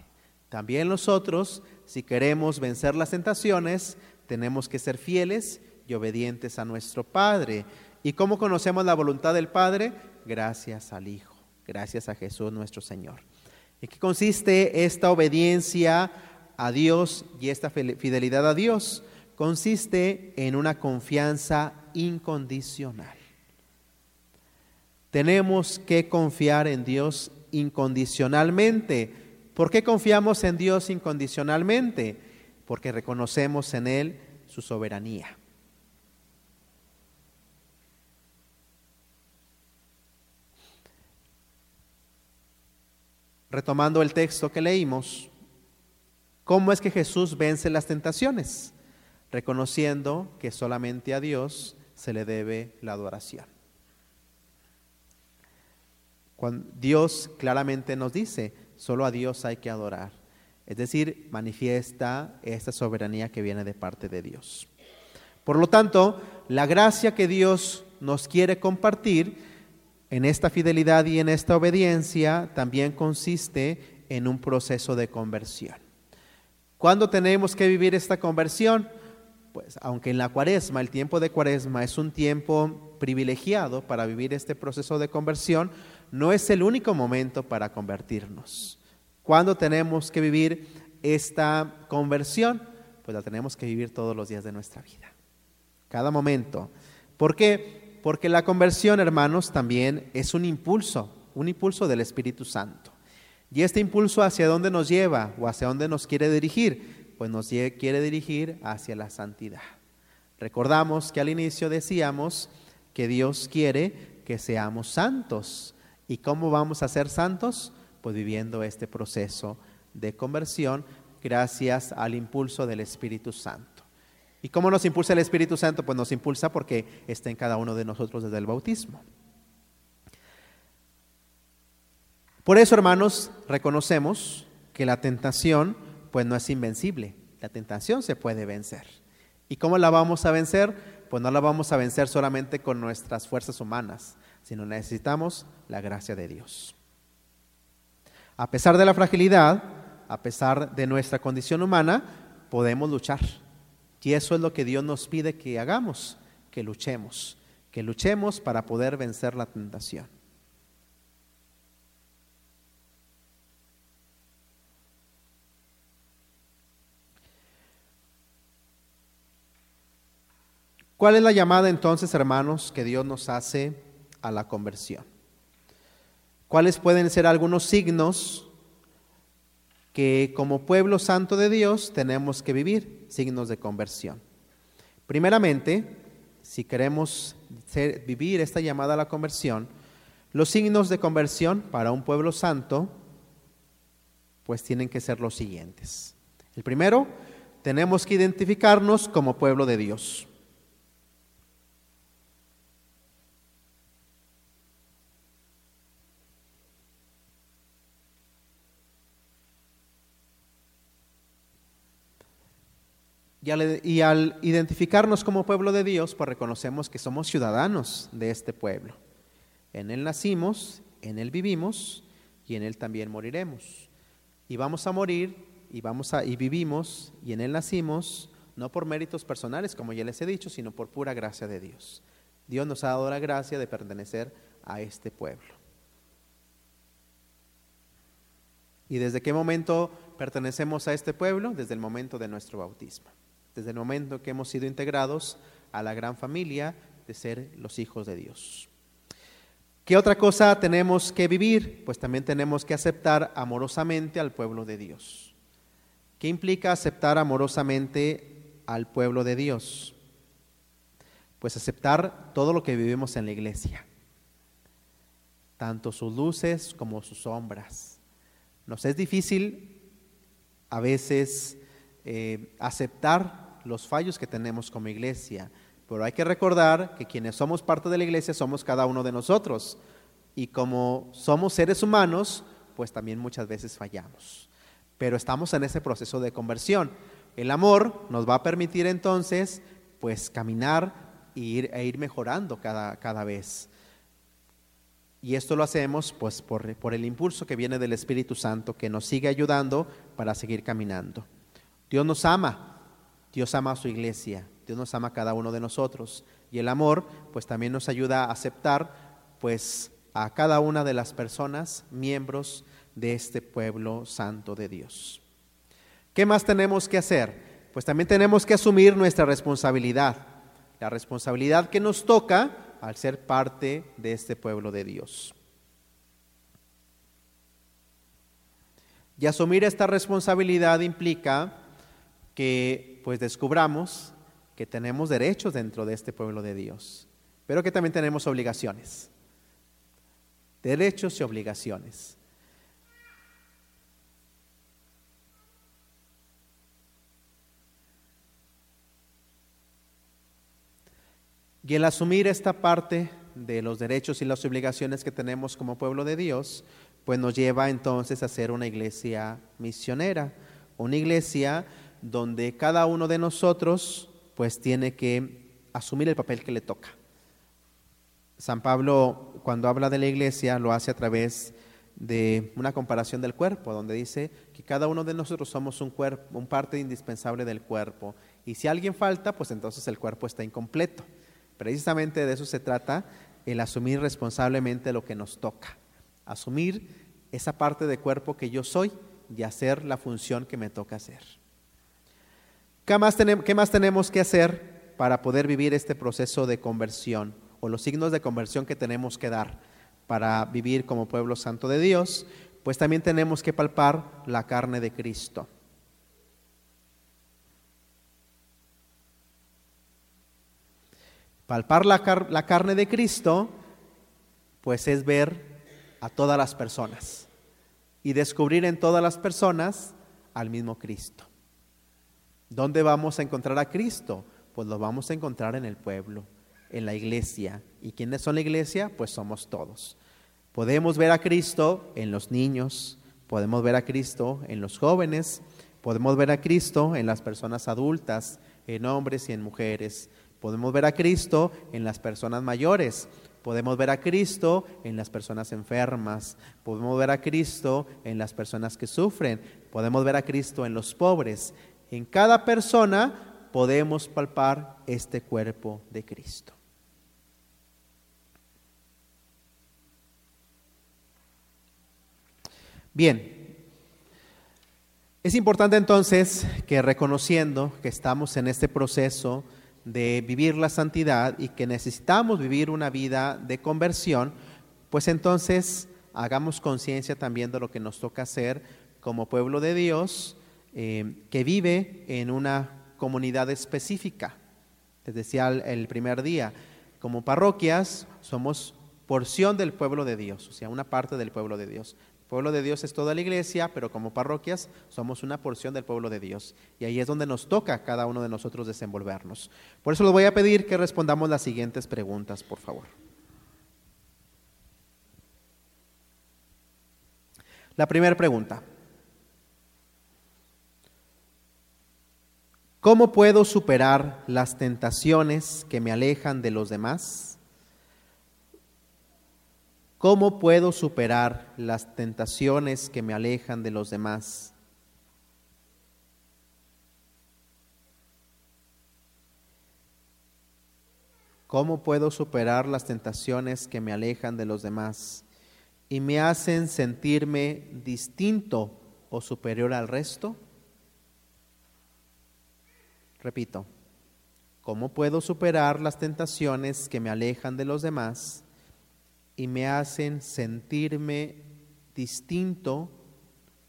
También nosotros, si queremos vencer las tentaciones, tenemos que ser fieles y obedientes a nuestro Padre. ¿Y cómo conocemos la voluntad del Padre? Gracias al Hijo, gracias a Jesús nuestro Señor. ¿En qué consiste esta obediencia a Dios y esta fidelidad a Dios? Consiste en una confianza incondicional. Tenemos que confiar en Dios incondicionalmente. ¿Por qué confiamos en Dios incondicionalmente? Porque reconocemos en Él su soberanía. Retomando el texto que leímos, ¿cómo es que Jesús vence las tentaciones? Reconociendo que solamente a Dios se le debe la adoración. Cuando Dios claramente nos dice, solo a Dios hay que adorar. Es decir, manifiesta esta soberanía que viene de parte de Dios. Por lo tanto, la gracia que Dios nos quiere compartir en esta fidelidad y en esta obediencia también consiste en un proceso de conversión. ¿Cuándo tenemos que vivir esta conversión? Pues aunque en la cuaresma, el tiempo de cuaresma es un tiempo privilegiado para vivir este proceso de conversión, no es el único momento para convertirnos. ¿Cuándo tenemos que vivir esta conversión? Pues la tenemos que vivir todos los días de nuestra vida. Cada momento. ¿Por qué? Porque la conversión, hermanos, también es un impulso, un impulso del Espíritu Santo. ¿Y este impulso hacia dónde nos lleva o hacia dónde nos quiere dirigir? Pues nos quiere dirigir hacia la santidad. Recordamos que al inicio decíamos que Dios quiere que seamos santos. ¿Y cómo vamos a ser santos? Pues viviendo este proceso de conversión gracias al impulso del Espíritu Santo. ¿Y cómo nos impulsa el Espíritu Santo? Pues nos impulsa porque está en cada uno de nosotros desde el bautismo. Por eso, hermanos, reconocemos que la tentación pues no es invencible. La tentación se puede vencer. ¿Y cómo la vamos a vencer? Pues no la vamos a vencer solamente con nuestras fuerzas humanas, sino necesitamos la gracia de Dios. A pesar de la fragilidad, a pesar de nuestra condición humana, podemos luchar. Y eso es lo que Dios nos pide que hagamos, que luchemos, que luchemos para poder vencer la tentación. ¿Cuál es la llamada entonces, hermanos, que Dios nos hace a la conversión. ¿Cuáles pueden ser algunos signos que como pueblo santo de Dios tenemos que vivir? Signos de conversión. Primeramente, si queremos vivir esta llamada a la conversión, los signos de conversión para un pueblo santo, pues tienen que ser los siguientes. El primero, tenemos que identificarnos como pueblo de Dios. Y al, identificarnos como pueblo de Dios, pues reconocemos que somos ciudadanos de este pueblo. En Él nacimos, en Él vivimos y en Él también moriremos. Y vamos a morir y, vamos a, y vivimos y en Él nacimos, no por méritos personales, como ya les he dicho, sino por pura gracia de Dios. Dios nos ha dado la gracia de pertenecer a este pueblo. ¿Y desde qué momento pertenecemos a este pueblo? Desde el momento de nuestro bautismo desde el momento que hemos sido integrados a la gran familia de ser los hijos de Dios. ¿Qué otra cosa tenemos que vivir? Pues también tenemos que aceptar amorosamente al pueblo de Dios. ¿Qué implica aceptar amorosamente al pueblo de Dios? Pues aceptar todo lo que vivimos en la iglesia, tanto sus luces como sus sombras. Nos es difícil a veces eh, aceptar los fallos que tenemos como iglesia, pero hay que recordar que quienes somos parte de la iglesia somos cada uno de nosotros y como somos seres humanos, pues también muchas veces fallamos. Pero estamos en ese proceso de conversión. El amor nos va a permitir entonces pues caminar e ir, e ir mejorando cada, vez. Y esto lo hacemos pues por, el impulso que viene del Espíritu Santo que nos sigue ayudando para seguir caminando. Dios nos ama, Dios ama a su iglesia, Dios nos ama a cada uno de nosotros y el amor pues también nos ayuda a aceptar pues a cada una de las personas miembros de este pueblo santo de Dios. ¿Qué más tenemos que hacer? Pues también tenemos que asumir nuestra responsabilidad, la responsabilidad que nos toca al ser parte de este pueblo de Dios. Y asumir esta responsabilidad implica que pues descubramos que tenemos derechos dentro de este pueblo de Dios, pero que también tenemos obligaciones. Derechos y obligaciones. Y el asumir esta parte de los derechos y las obligaciones que tenemos como pueblo de Dios, pues nos lleva entonces a ser una iglesia misionera, una iglesia donde cada uno de nosotros pues tiene que asumir el papel que le toca. San Pablo cuando habla de la iglesia lo hace a través de una comparación del cuerpo, donde dice que cada uno de nosotros somos un cuerpo, un parte indispensable del cuerpo, y si alguien falta, pues entonces el cuerpo está incompleto. Precisamente de eso se trata el asumir responsablemente lo que nos toca, asumir esa parte de cuerpo que yo soy y hacer la función que me toca hacer. ¿Qué más, tenemos, ¿Qué más tenemos que hacer para poder vivir este proceso de conversión o los signos de conversión que tenemos que dar para vivir como pueblo santo de Dios? Pues también tenemos que palpar la carne de Cristo. Palpar la, la, carne de Cristo, pues es ver a todas las personas y descubrir en todas las personas al mismo Cristo. ¿Dónde vamos a encontrar a Cristo? Pues lo vamos a encontrar en el pueblo, en la iglesia. ¿Y quiénes son la iglesia? Pues somos todos. Podemos ver a Cristo en los niños, podemos ver a Cristo en los jóvenes, podemos ver a Cristo en las personas adultas, en hombres y en mujeres. Podemos ver a Cristo en las personas mayores, podemos ver a Cristo en las personas enfermas, podemos ver a Cristo en las personas que sufren, podemos ver a Cristo en los pobres, en cada persona podemos palpar este cuerpo de Cristo. Bien, es importante entonces que reconociendo que estamos en este proceso de vivir la santidad y que necesitamos vivir una vida de conversión, pues entonces hagamos conciencia también de lo que nos toca hacer como pueblo de Dios eh, que vive en una comunidad específica. Les decía el, primer día, como parroquias somos porción del pueblo de Dios, o sea, una parte del pueblo de Dios. El pueblo de Dios es toda la iglesia, pero como parroquias somos una porción del pueblo de Dios. Y ahí es donde nos toca cada uno de nosotros desenvolvernos. Por eso les voy a pedir que respondamos las siguientes preguntas, por favor. La primera pregunta. ¿Cómo puedo superar las tentaciones que me alejan de los demás? ¿Cómo puedo superar las tentaciones que me alejan de los demás? ¿Cómo puedo superar las tentaciones que me alejan de los demás y me hacen sentirme distinto o superior al resto? Repito, ¿cómo puedo superar las tentaciones que me alejan de los demás y me hacen sentirme distinto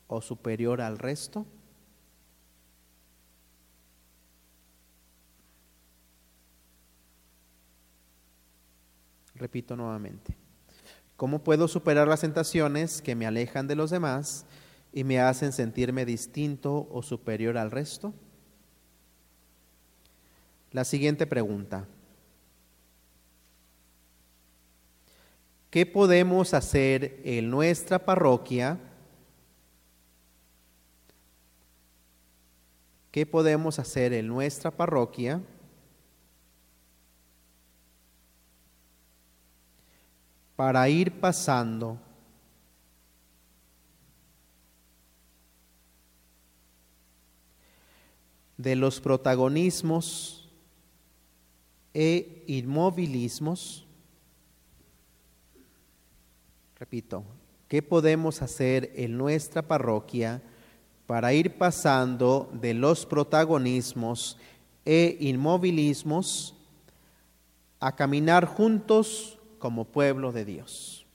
o superior al resto? Repito nuevamente. ¿Cómo puedo superar las tentaciones que me alejan de los demás y me hacen sentirme distinto o superior al resto? La siguiente pregunta. ¿Qué podemos hacer en nuestra parroquia? ¿Qué podemos hacer en nuestra parroquia para ir pasando de los protagonismos e inmovilismos. Repito, ¿qué podemos hacer en nuestra parroquia para ir pasando de los protagonismos e inmovilismos a caminar juntos como pueblo de Dios?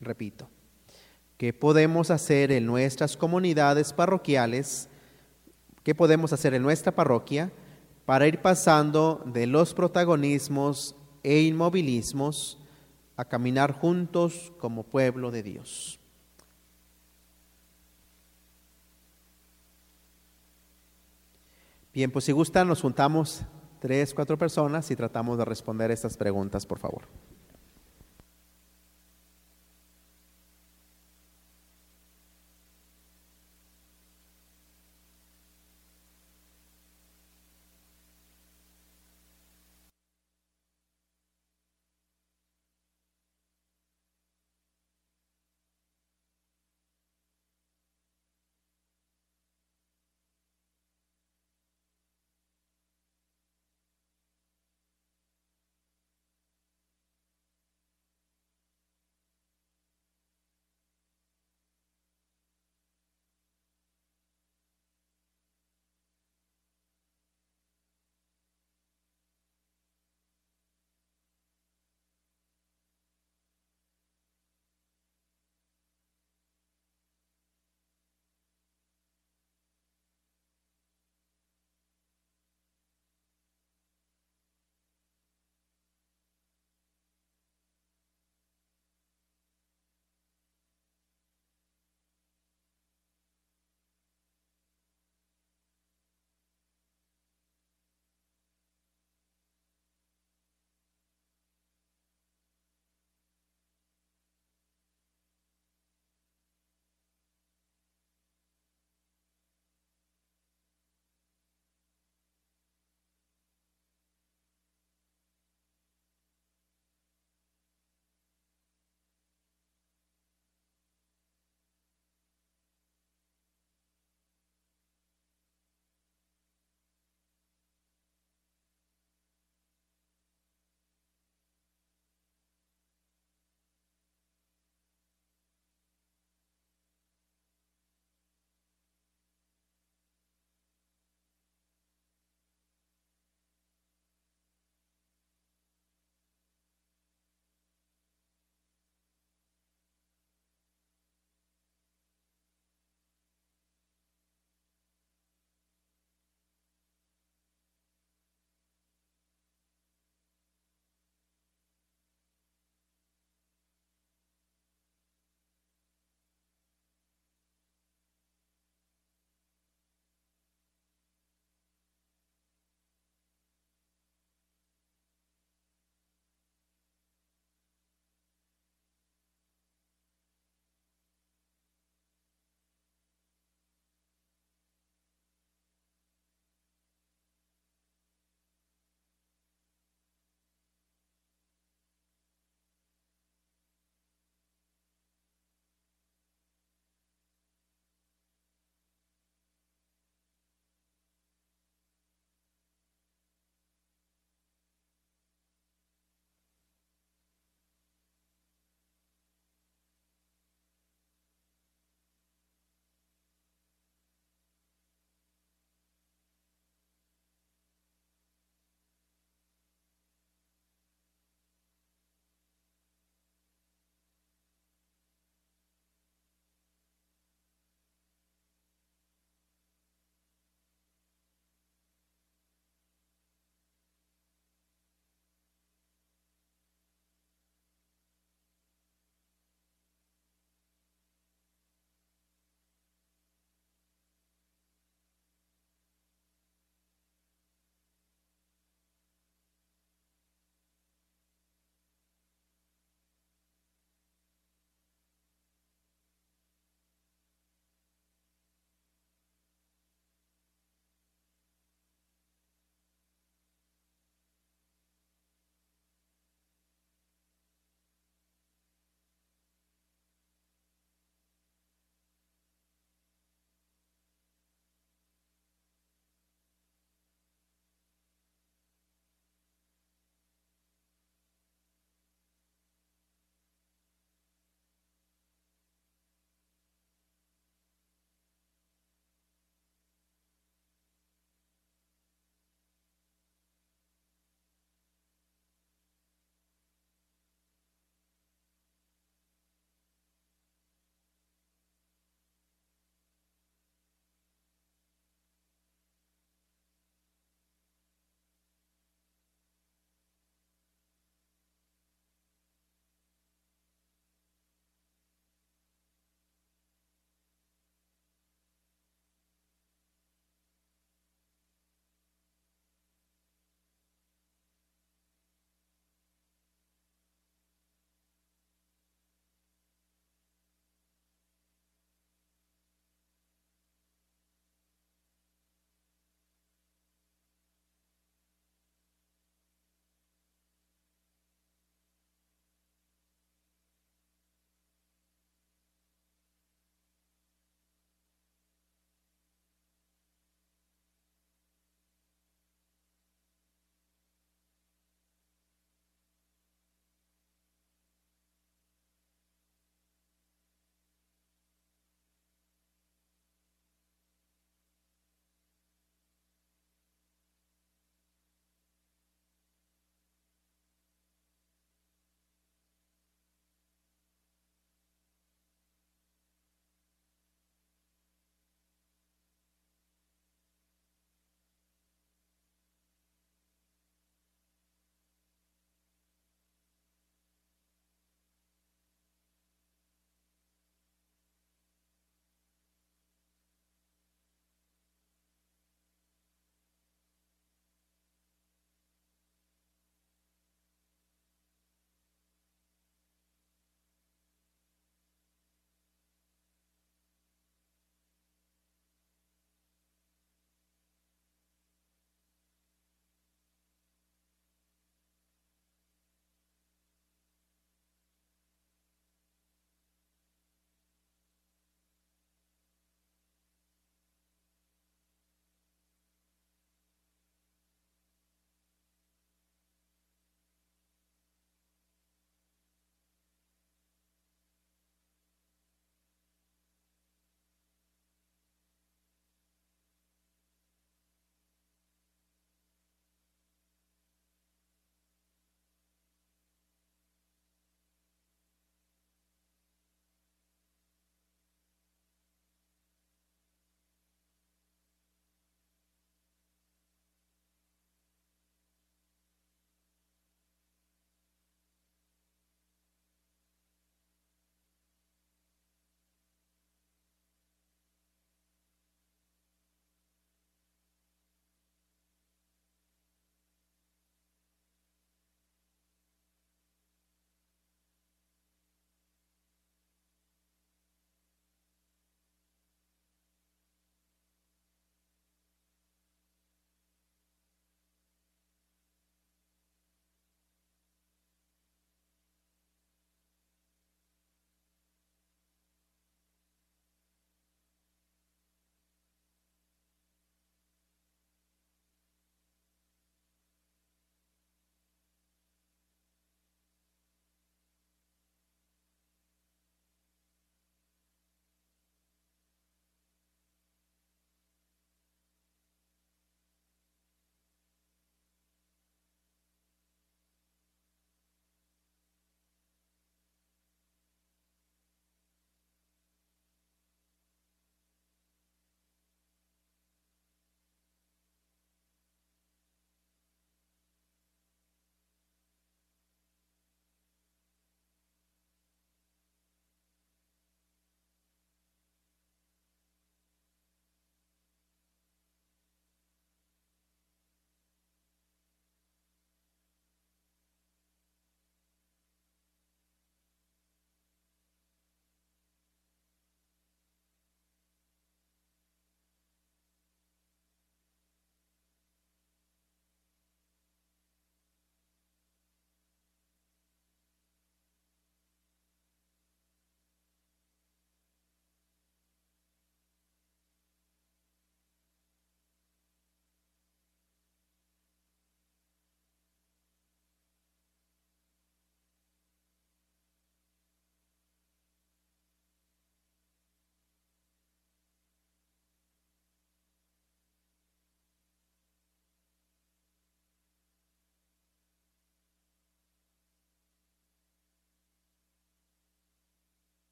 Repito, ¿qué podemos hacer en nuestras comunidades parroquiales? ¿Qué podemos hacer en nuestra parroquia para ir pasando de los protagonismos e inmovilismos a caminar juntos como pueblo de Dios? Bien, pues si gustan, nos juntamos tres, cuatro personas y tratamos de responder estas preguntas, por favor.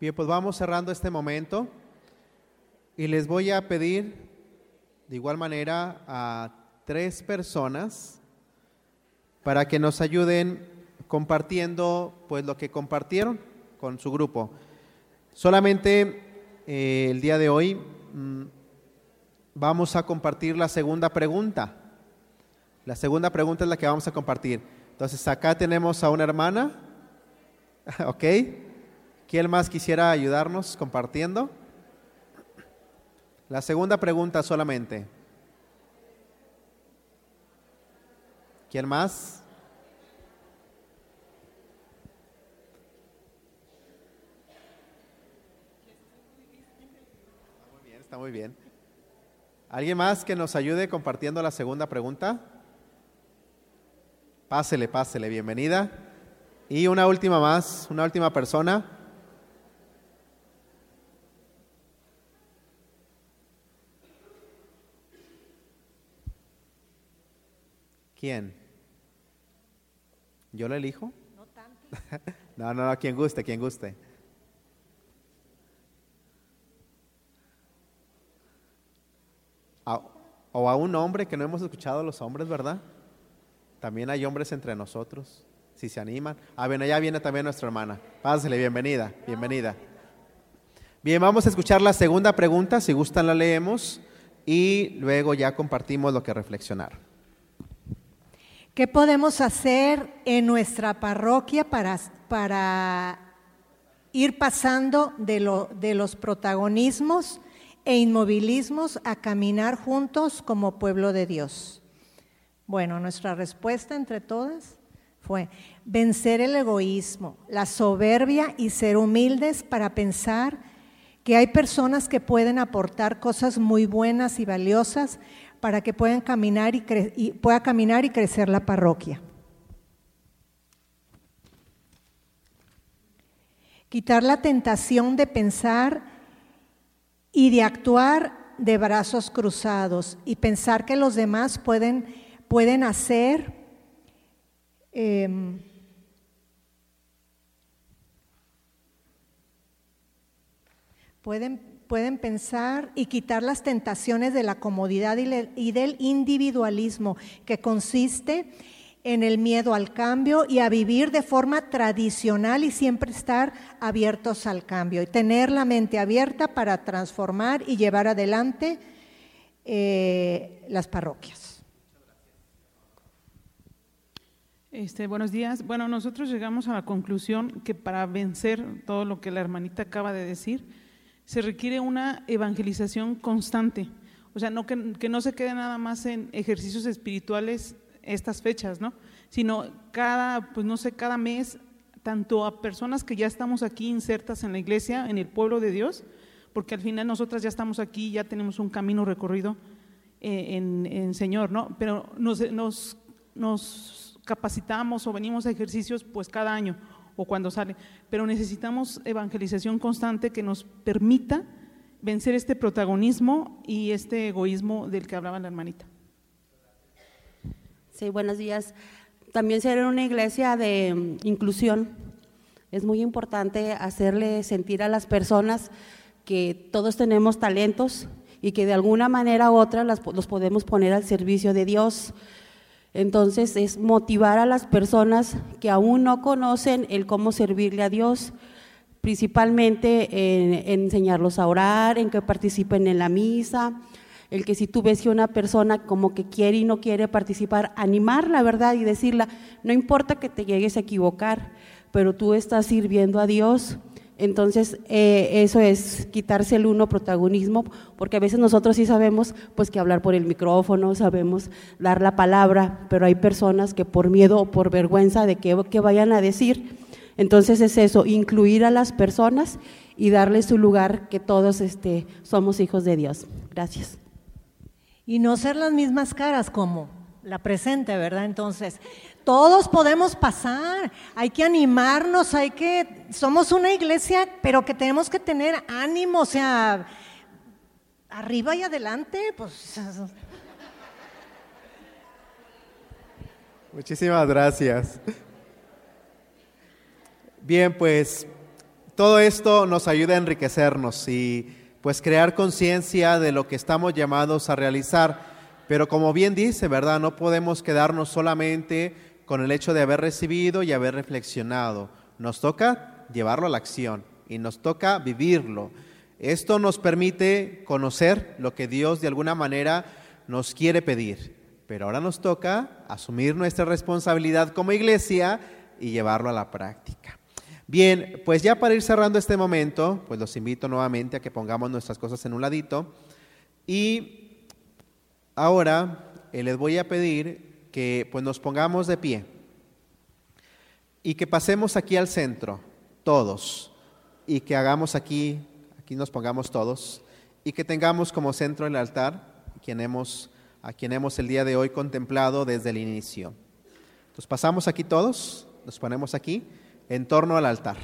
Bien, pues vamos cerrando este momento y les voy a pedir de igual manera a tres personas para que nos ayuden compartiendo pues lo que compartieron con su grupo. Solamente eh, el día de hoy mm, vamos a compartir la segunda pregunta. La segunda pregunta es la que vamos a compartir. Entonces acá tenemos a una hermana, ¿ok? ¿Quién más quisiera ayudarnos compartiendo? La segunda pregunta solamente. ¿Quién más? Está muy bien, está muy bien. ¿Alguien más que nos ayude compartiendo la segunda pregunta? Pásele, pásele, bienvenida. Y una última más, una última persona. ¿Quién? ¿Yo lo elijo? No tanto. no, no, no, quien guste, quien guste. o a un hombre que no hemos escuchado a los hombres, ¿verdad? También hay hombres entre nosotros, si se animan. Ah, bueno, ya viene también nuestra hermana. Pásale, bienvenida, bienvenida. Bien, vamos a escuchar la segunda pregunta, si gustan la leemos y luego ya compartimos lo que reflexionar. ¿Qué podemos hacer en nuestra parroquia para, para ir pasando de, de los protagonismos e inmovilismos a caminar juntos como pueblo de Dios? Bueno, nuestra respuesta entre todas fue vencer el egoísmo, la soberbia y ser humildes para pensar que hay personas que pueden aportar cosas muy buenas y valiosas para que puedan caminar y, pueda caminar y crecer la parroquia. Quitar la tentación de pensar y de actuar de brazos cruzados y pensar que los demás pueden, pueden hacer em, pueden pueden pensar y quitar las tentaciones de la comodidad y del individualismo, que consiste en el miedo al cambio y a vivir de forma tradicional y siempre estar abiertos al cambio y tener la mente abierta para transformar y llevar adelante eh, las parroquias. Este, buenos días. Bueno, nosotros llegamos a la conclusión que para vencer todo lo que la hermanita acaba de decir, se requiere una evangelización constante. O sea, no que, no se quede nada más en ejercicios espirituales estas fechas, ¿no? Sino cada, pues no sé, cada mes, tanto a personas que ya estamos aquí insertas en la iglesia, en el pueblo de Dios, porque al final nosotras ya estamos aquí, ya tenemos un camino recorrido eh, en, Señor, ¿no? Pero nos, nos, nos capacitamos o venimos a ejercicios pues cada año o cuando sale, pero necesitamos evangelización constante que nos permita vencer este protagonismo y este egoísmo del que hablaba la hermanita. Sí, buenos días. También ser una iglesia de mm, inclusión. Es muy importante hacerle sentir a las personas que todos tenemos talentos y que de alguna manera u otra los podemos poner al servicio de Dios. Entonces es motivar a las personas que aún no conocen el cómo servirle a Dios, principalmente en, enseñarlos a orar, en que participen en la misa, el que si tú ves que una persona como que quiere y no quiere participar, animar la verdad y decirla, no importa que te llegues a equivocar, pero tú estás sirviendo a Dios entonces, eh, eso es quitarse el uno protagonismo, porque a veces nosotros sí sabemos pues que hablar por el micrófono, sabemos dar la palabra, pero hay personas que por miedo o por vergüenza de que, vayan a decir, entonces es eso, incluir a las personas y darles su lugar que todos este, somos hijos de Dios. Gracias. Y no ser las mismas caras como la presente, ¿verdad? Entonces, todos podemos pasar, hay que animarnos, hay que, somos una iglesia, pero que tenemos que tener ánimo, o sea, arriba y adelante, pues... Muchísimas gracias. Bien, pues todo esto nos ayuda a enriquecernos y pues crear conciencia de lo que estamos llamados a realizar. Pero como bien dice, ¿verdad? No podemos quedarnos solamente con el hecho de haber recibido y haber reflexionado. Nos toca llevarlo a la acción y nos toca vivirlo. Esto nos permite conocer lo que Dios de alguna manera nos quiere pedir. Pero ahora nos toca asumir nuestra responsabilidad como iglesia y llevarlo a la práctica. Bien, pues ya para ir cerrando este momento, pues los invito nuevamente a que pongamos nuestras cosas en un ladito. Y ahora eh, les voy a pedir que pues nos pongamos de pie y que pasemos aquí al centro, todos, y que hagamos aquí, aquí nos pongamos todos, y que tengamos como centro el altar, quien hemos a quien hemos el día de hoy contemplado desde el inicio. Entonces pasamos aquí todos, nos ponemos aquí en torno al altar.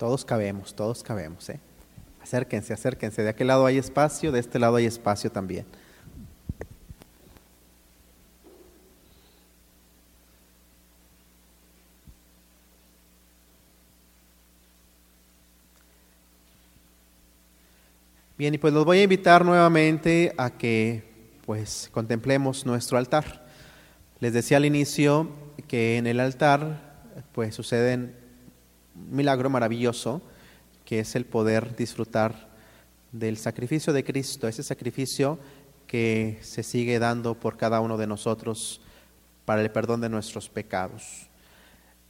Todos cabemos, todos cabemos. ¿eh? Acérquense, acérquense. De aquel lado hay espacio, de este lado hay espacio también. Bien, y pues los voy a invitar nuevamente a que pues contemplemos nuestro altar. Les decía al inicio que en el altar pues suceden milagro maravilloso que es el poder disfrutar del sacrificio de Cristo, ese sacrificio que se sigue dando por cada uno de nosotros para el perdón de nuestros pecados.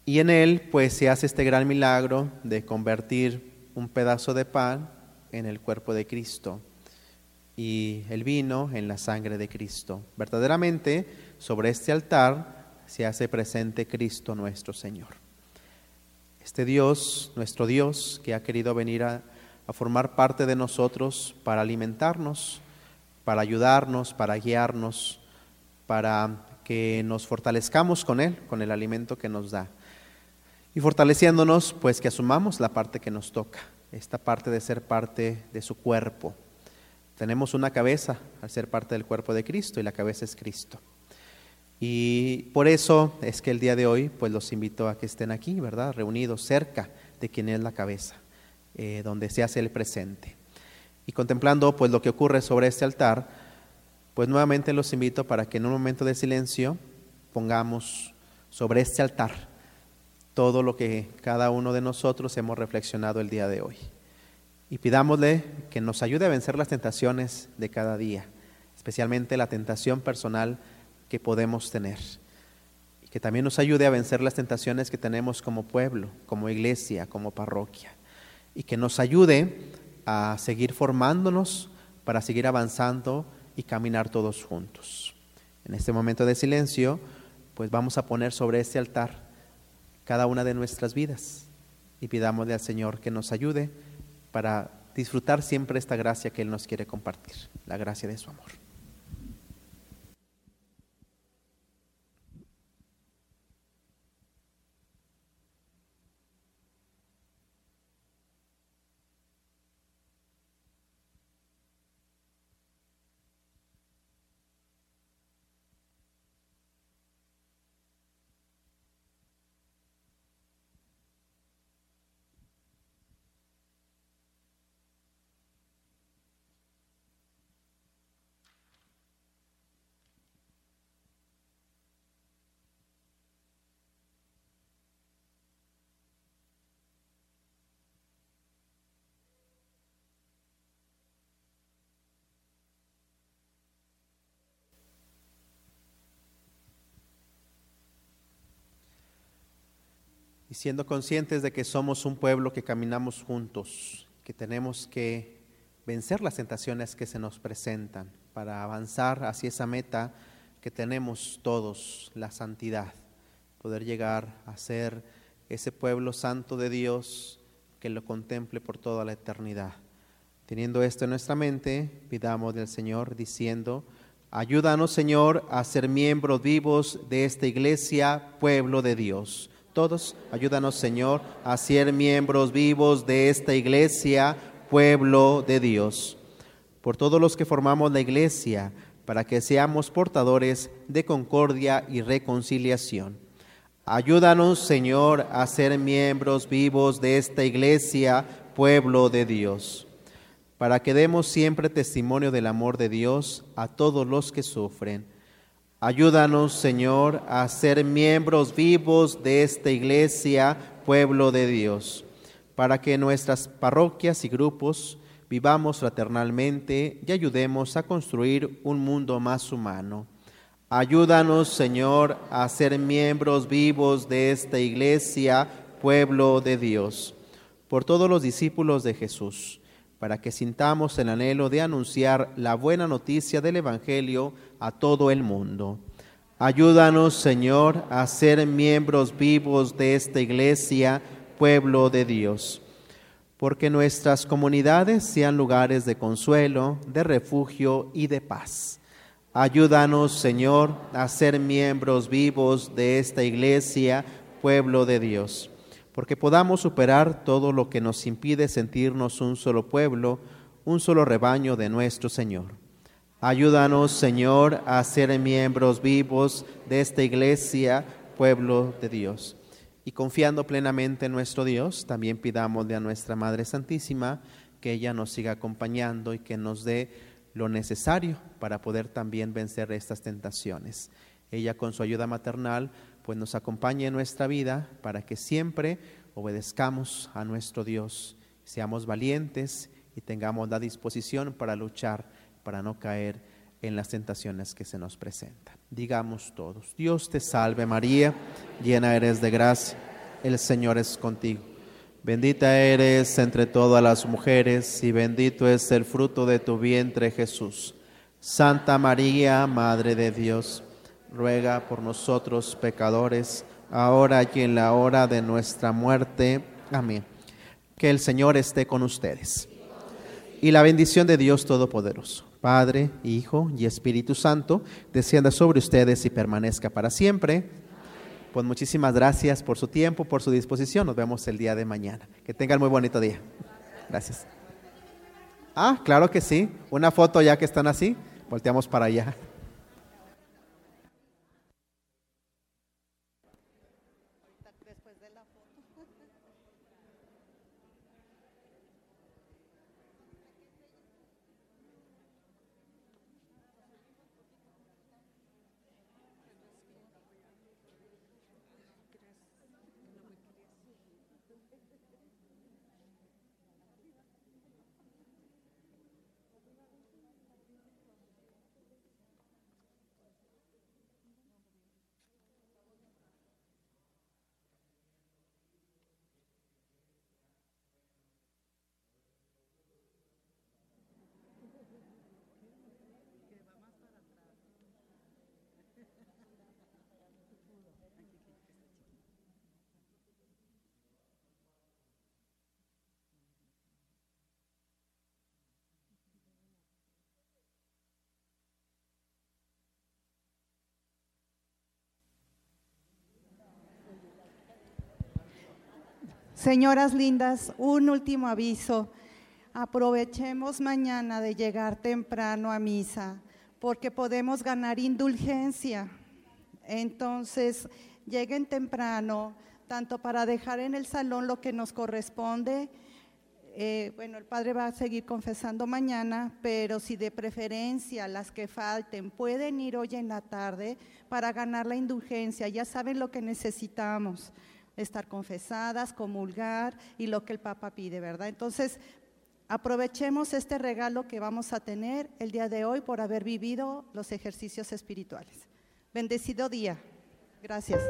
Y en él pues se hace este gran milagro de convertir un pedazo de pan en el cuerpo de Cristo y el vino en la sangre de Cristo. Verdaderamente sobre este altar se hace presente Cristo nuestro Señor. Este Dios, nuestro Dios, que ha querido venir a, formar parte de nosotros para alimentarnos, para ayudarnos, para guiarnos, para que nos fortalezcamos con Él, con el alimento que nos da. Y fortaleciéndonos, pues que asumamos la parte que nos toca, esta parte de ser parte de su cuerpo. Tenemos una cabeza al ser parte del cuerpo de Cristo y la cabeza es Cristo. Y por eso es que el día de hoy pues los invito a que estén aquí, ¿verdad? Reunidos cerca de quien es la cabeza, eh, donde se hace el presente. Y contemplando pues lo que ocurre sobre este altar, pues nuevamente los invito para que en un momento de silencio pongamos sobre este altar todo lo que cada uno de nosotros hemos reflexionado el día de hoy. Y pidámosle que nos ayude a vencer las tentaciones de cada día, especialmente la tentación personal que podemos tener. Y que también nos ayude a vencer las tentaciones que tenemos como pueblo, como iglesia, como parroquia. Y que nos ayude a seguir formándonos para seguir avanzando y caminar todos juntos. En este momento de silencio, pues vamos a poner sobre este altar cada una de nuestras vidas y pidámosle al Señor que nos ayude para disfrutar siempre esta gracia que Él nos quiere compartir, la gracia de su amor. Siendo conscientes de que somos un pueblo que caminamos juntos, que tenemos que vencer las tentaciones que se nos presentan para avanzar hacia esa meta que tenemos todos, la santidad, poder llegar a ser ese pueblo santo de Dios que lo contemple por toda la eternidad. Teniendo esto en nuestra mente, pidamos del Señor diciendo, ayúdanos Señor a ser miembros vivos de esta iglesia, pueblo de Dios. Todos, ayúdanos Señor a ser miembros vivos de esta iglesia, pueblo de Dios. Por todos los que formamos la iglesia, para que seamos portadores de concordia y reconciliación. Ayúdanos, Señor, a ser miembros vivos de esta iglesia, pueblo de Dios para que demos siempre testimonio del amor de Dios a todos los que sufren. Ayúdanos, Señor, a ser miembros vivos de esta iglesia, pueblo de Dios, para que nuestras parroquias y grupos vivamos fraternalmente y ayudemos a construir un mundo más humano. Ayúdanos, Señor, a ser miembros vivos de esta iglesia, pueblo de Dios, por todos los discípulos de Jesús para que sintamos el anhelo de anunciar la buena noticia del Evangelio a todo el mundo. Ayúdanos, Señor, a ser miembros vivos de esta iglesia, pueblo de Dios, porque nuestras comunidades sean lugares de consuelo, de refugio y de paz. Ayúdanos, Señor, a ser miembros vivos de esta iglesia, pueblo de Dios porque podamos superar todo lo que nos impide sentirnos un solo pueblo, un solo rebaño de nuestro Señor. Ayúdanos, Señor, a ser miembros vivos de esta iglesia, pueblo de Dios. Y confiando plenamente en nuestro Dios, también pidamosle a nuestra Madre Santísima que ella nos siga acompañando y que nos dé lo necesario para poder también vencer estas tentaciones. Ella con su ayuda maternal pues nos acompañe en nuestra vida para que siempre obedezcamos a nuestro Dios, seamos valientes y tengamos la disposición para luchar, para no caer en las tentaciones que se nos presentan. Digamos todos, Dios te salve María, llena eres de gracia, el Señor es contigo. Bendita eres entre todas las mujeres y bendito es el fruto de tu vientre Jesús. Santa María, Madre de Dios ruega por nosotros pecadores, ahora y en la hora de nuestra muerte. Amén. Que el Señor esté con ustedes. Y la bendición de Dios Todopoderoso, Padre, Hijo y Espíritu Santo, descienda sobre ustedes y permanezca para siempre. Pues muchísimas gracias por su tiempo, por su disposición. Nos vemos el día de mañana. Que tengan muy bonito día. Gracias. Ah, claro que sí. Una foto ya que están así. Volteamos para allá. Señoras lindas, un último aviso. Aprovechemos mañana de llegar temprano a misa porque podemos ganar indulgencia. Entonces, lleguen temprano, tanto para dejar en el salón lo que nos corresponde. Eh, bueno, el Padre va a seguir confesando mañana, pero si de preferencia las que falten pueden ir hoy en la tarde para ganar la indulgencia, ya saben lo que necesitamos estar confesadas, comulgar y lo que el Papa pide, ¿verdad? Entonces, aprovechemos este regalo que vamos a tener el día de hoy por haber vivido los ejercicios espirituales. Bendecido día. Gracias.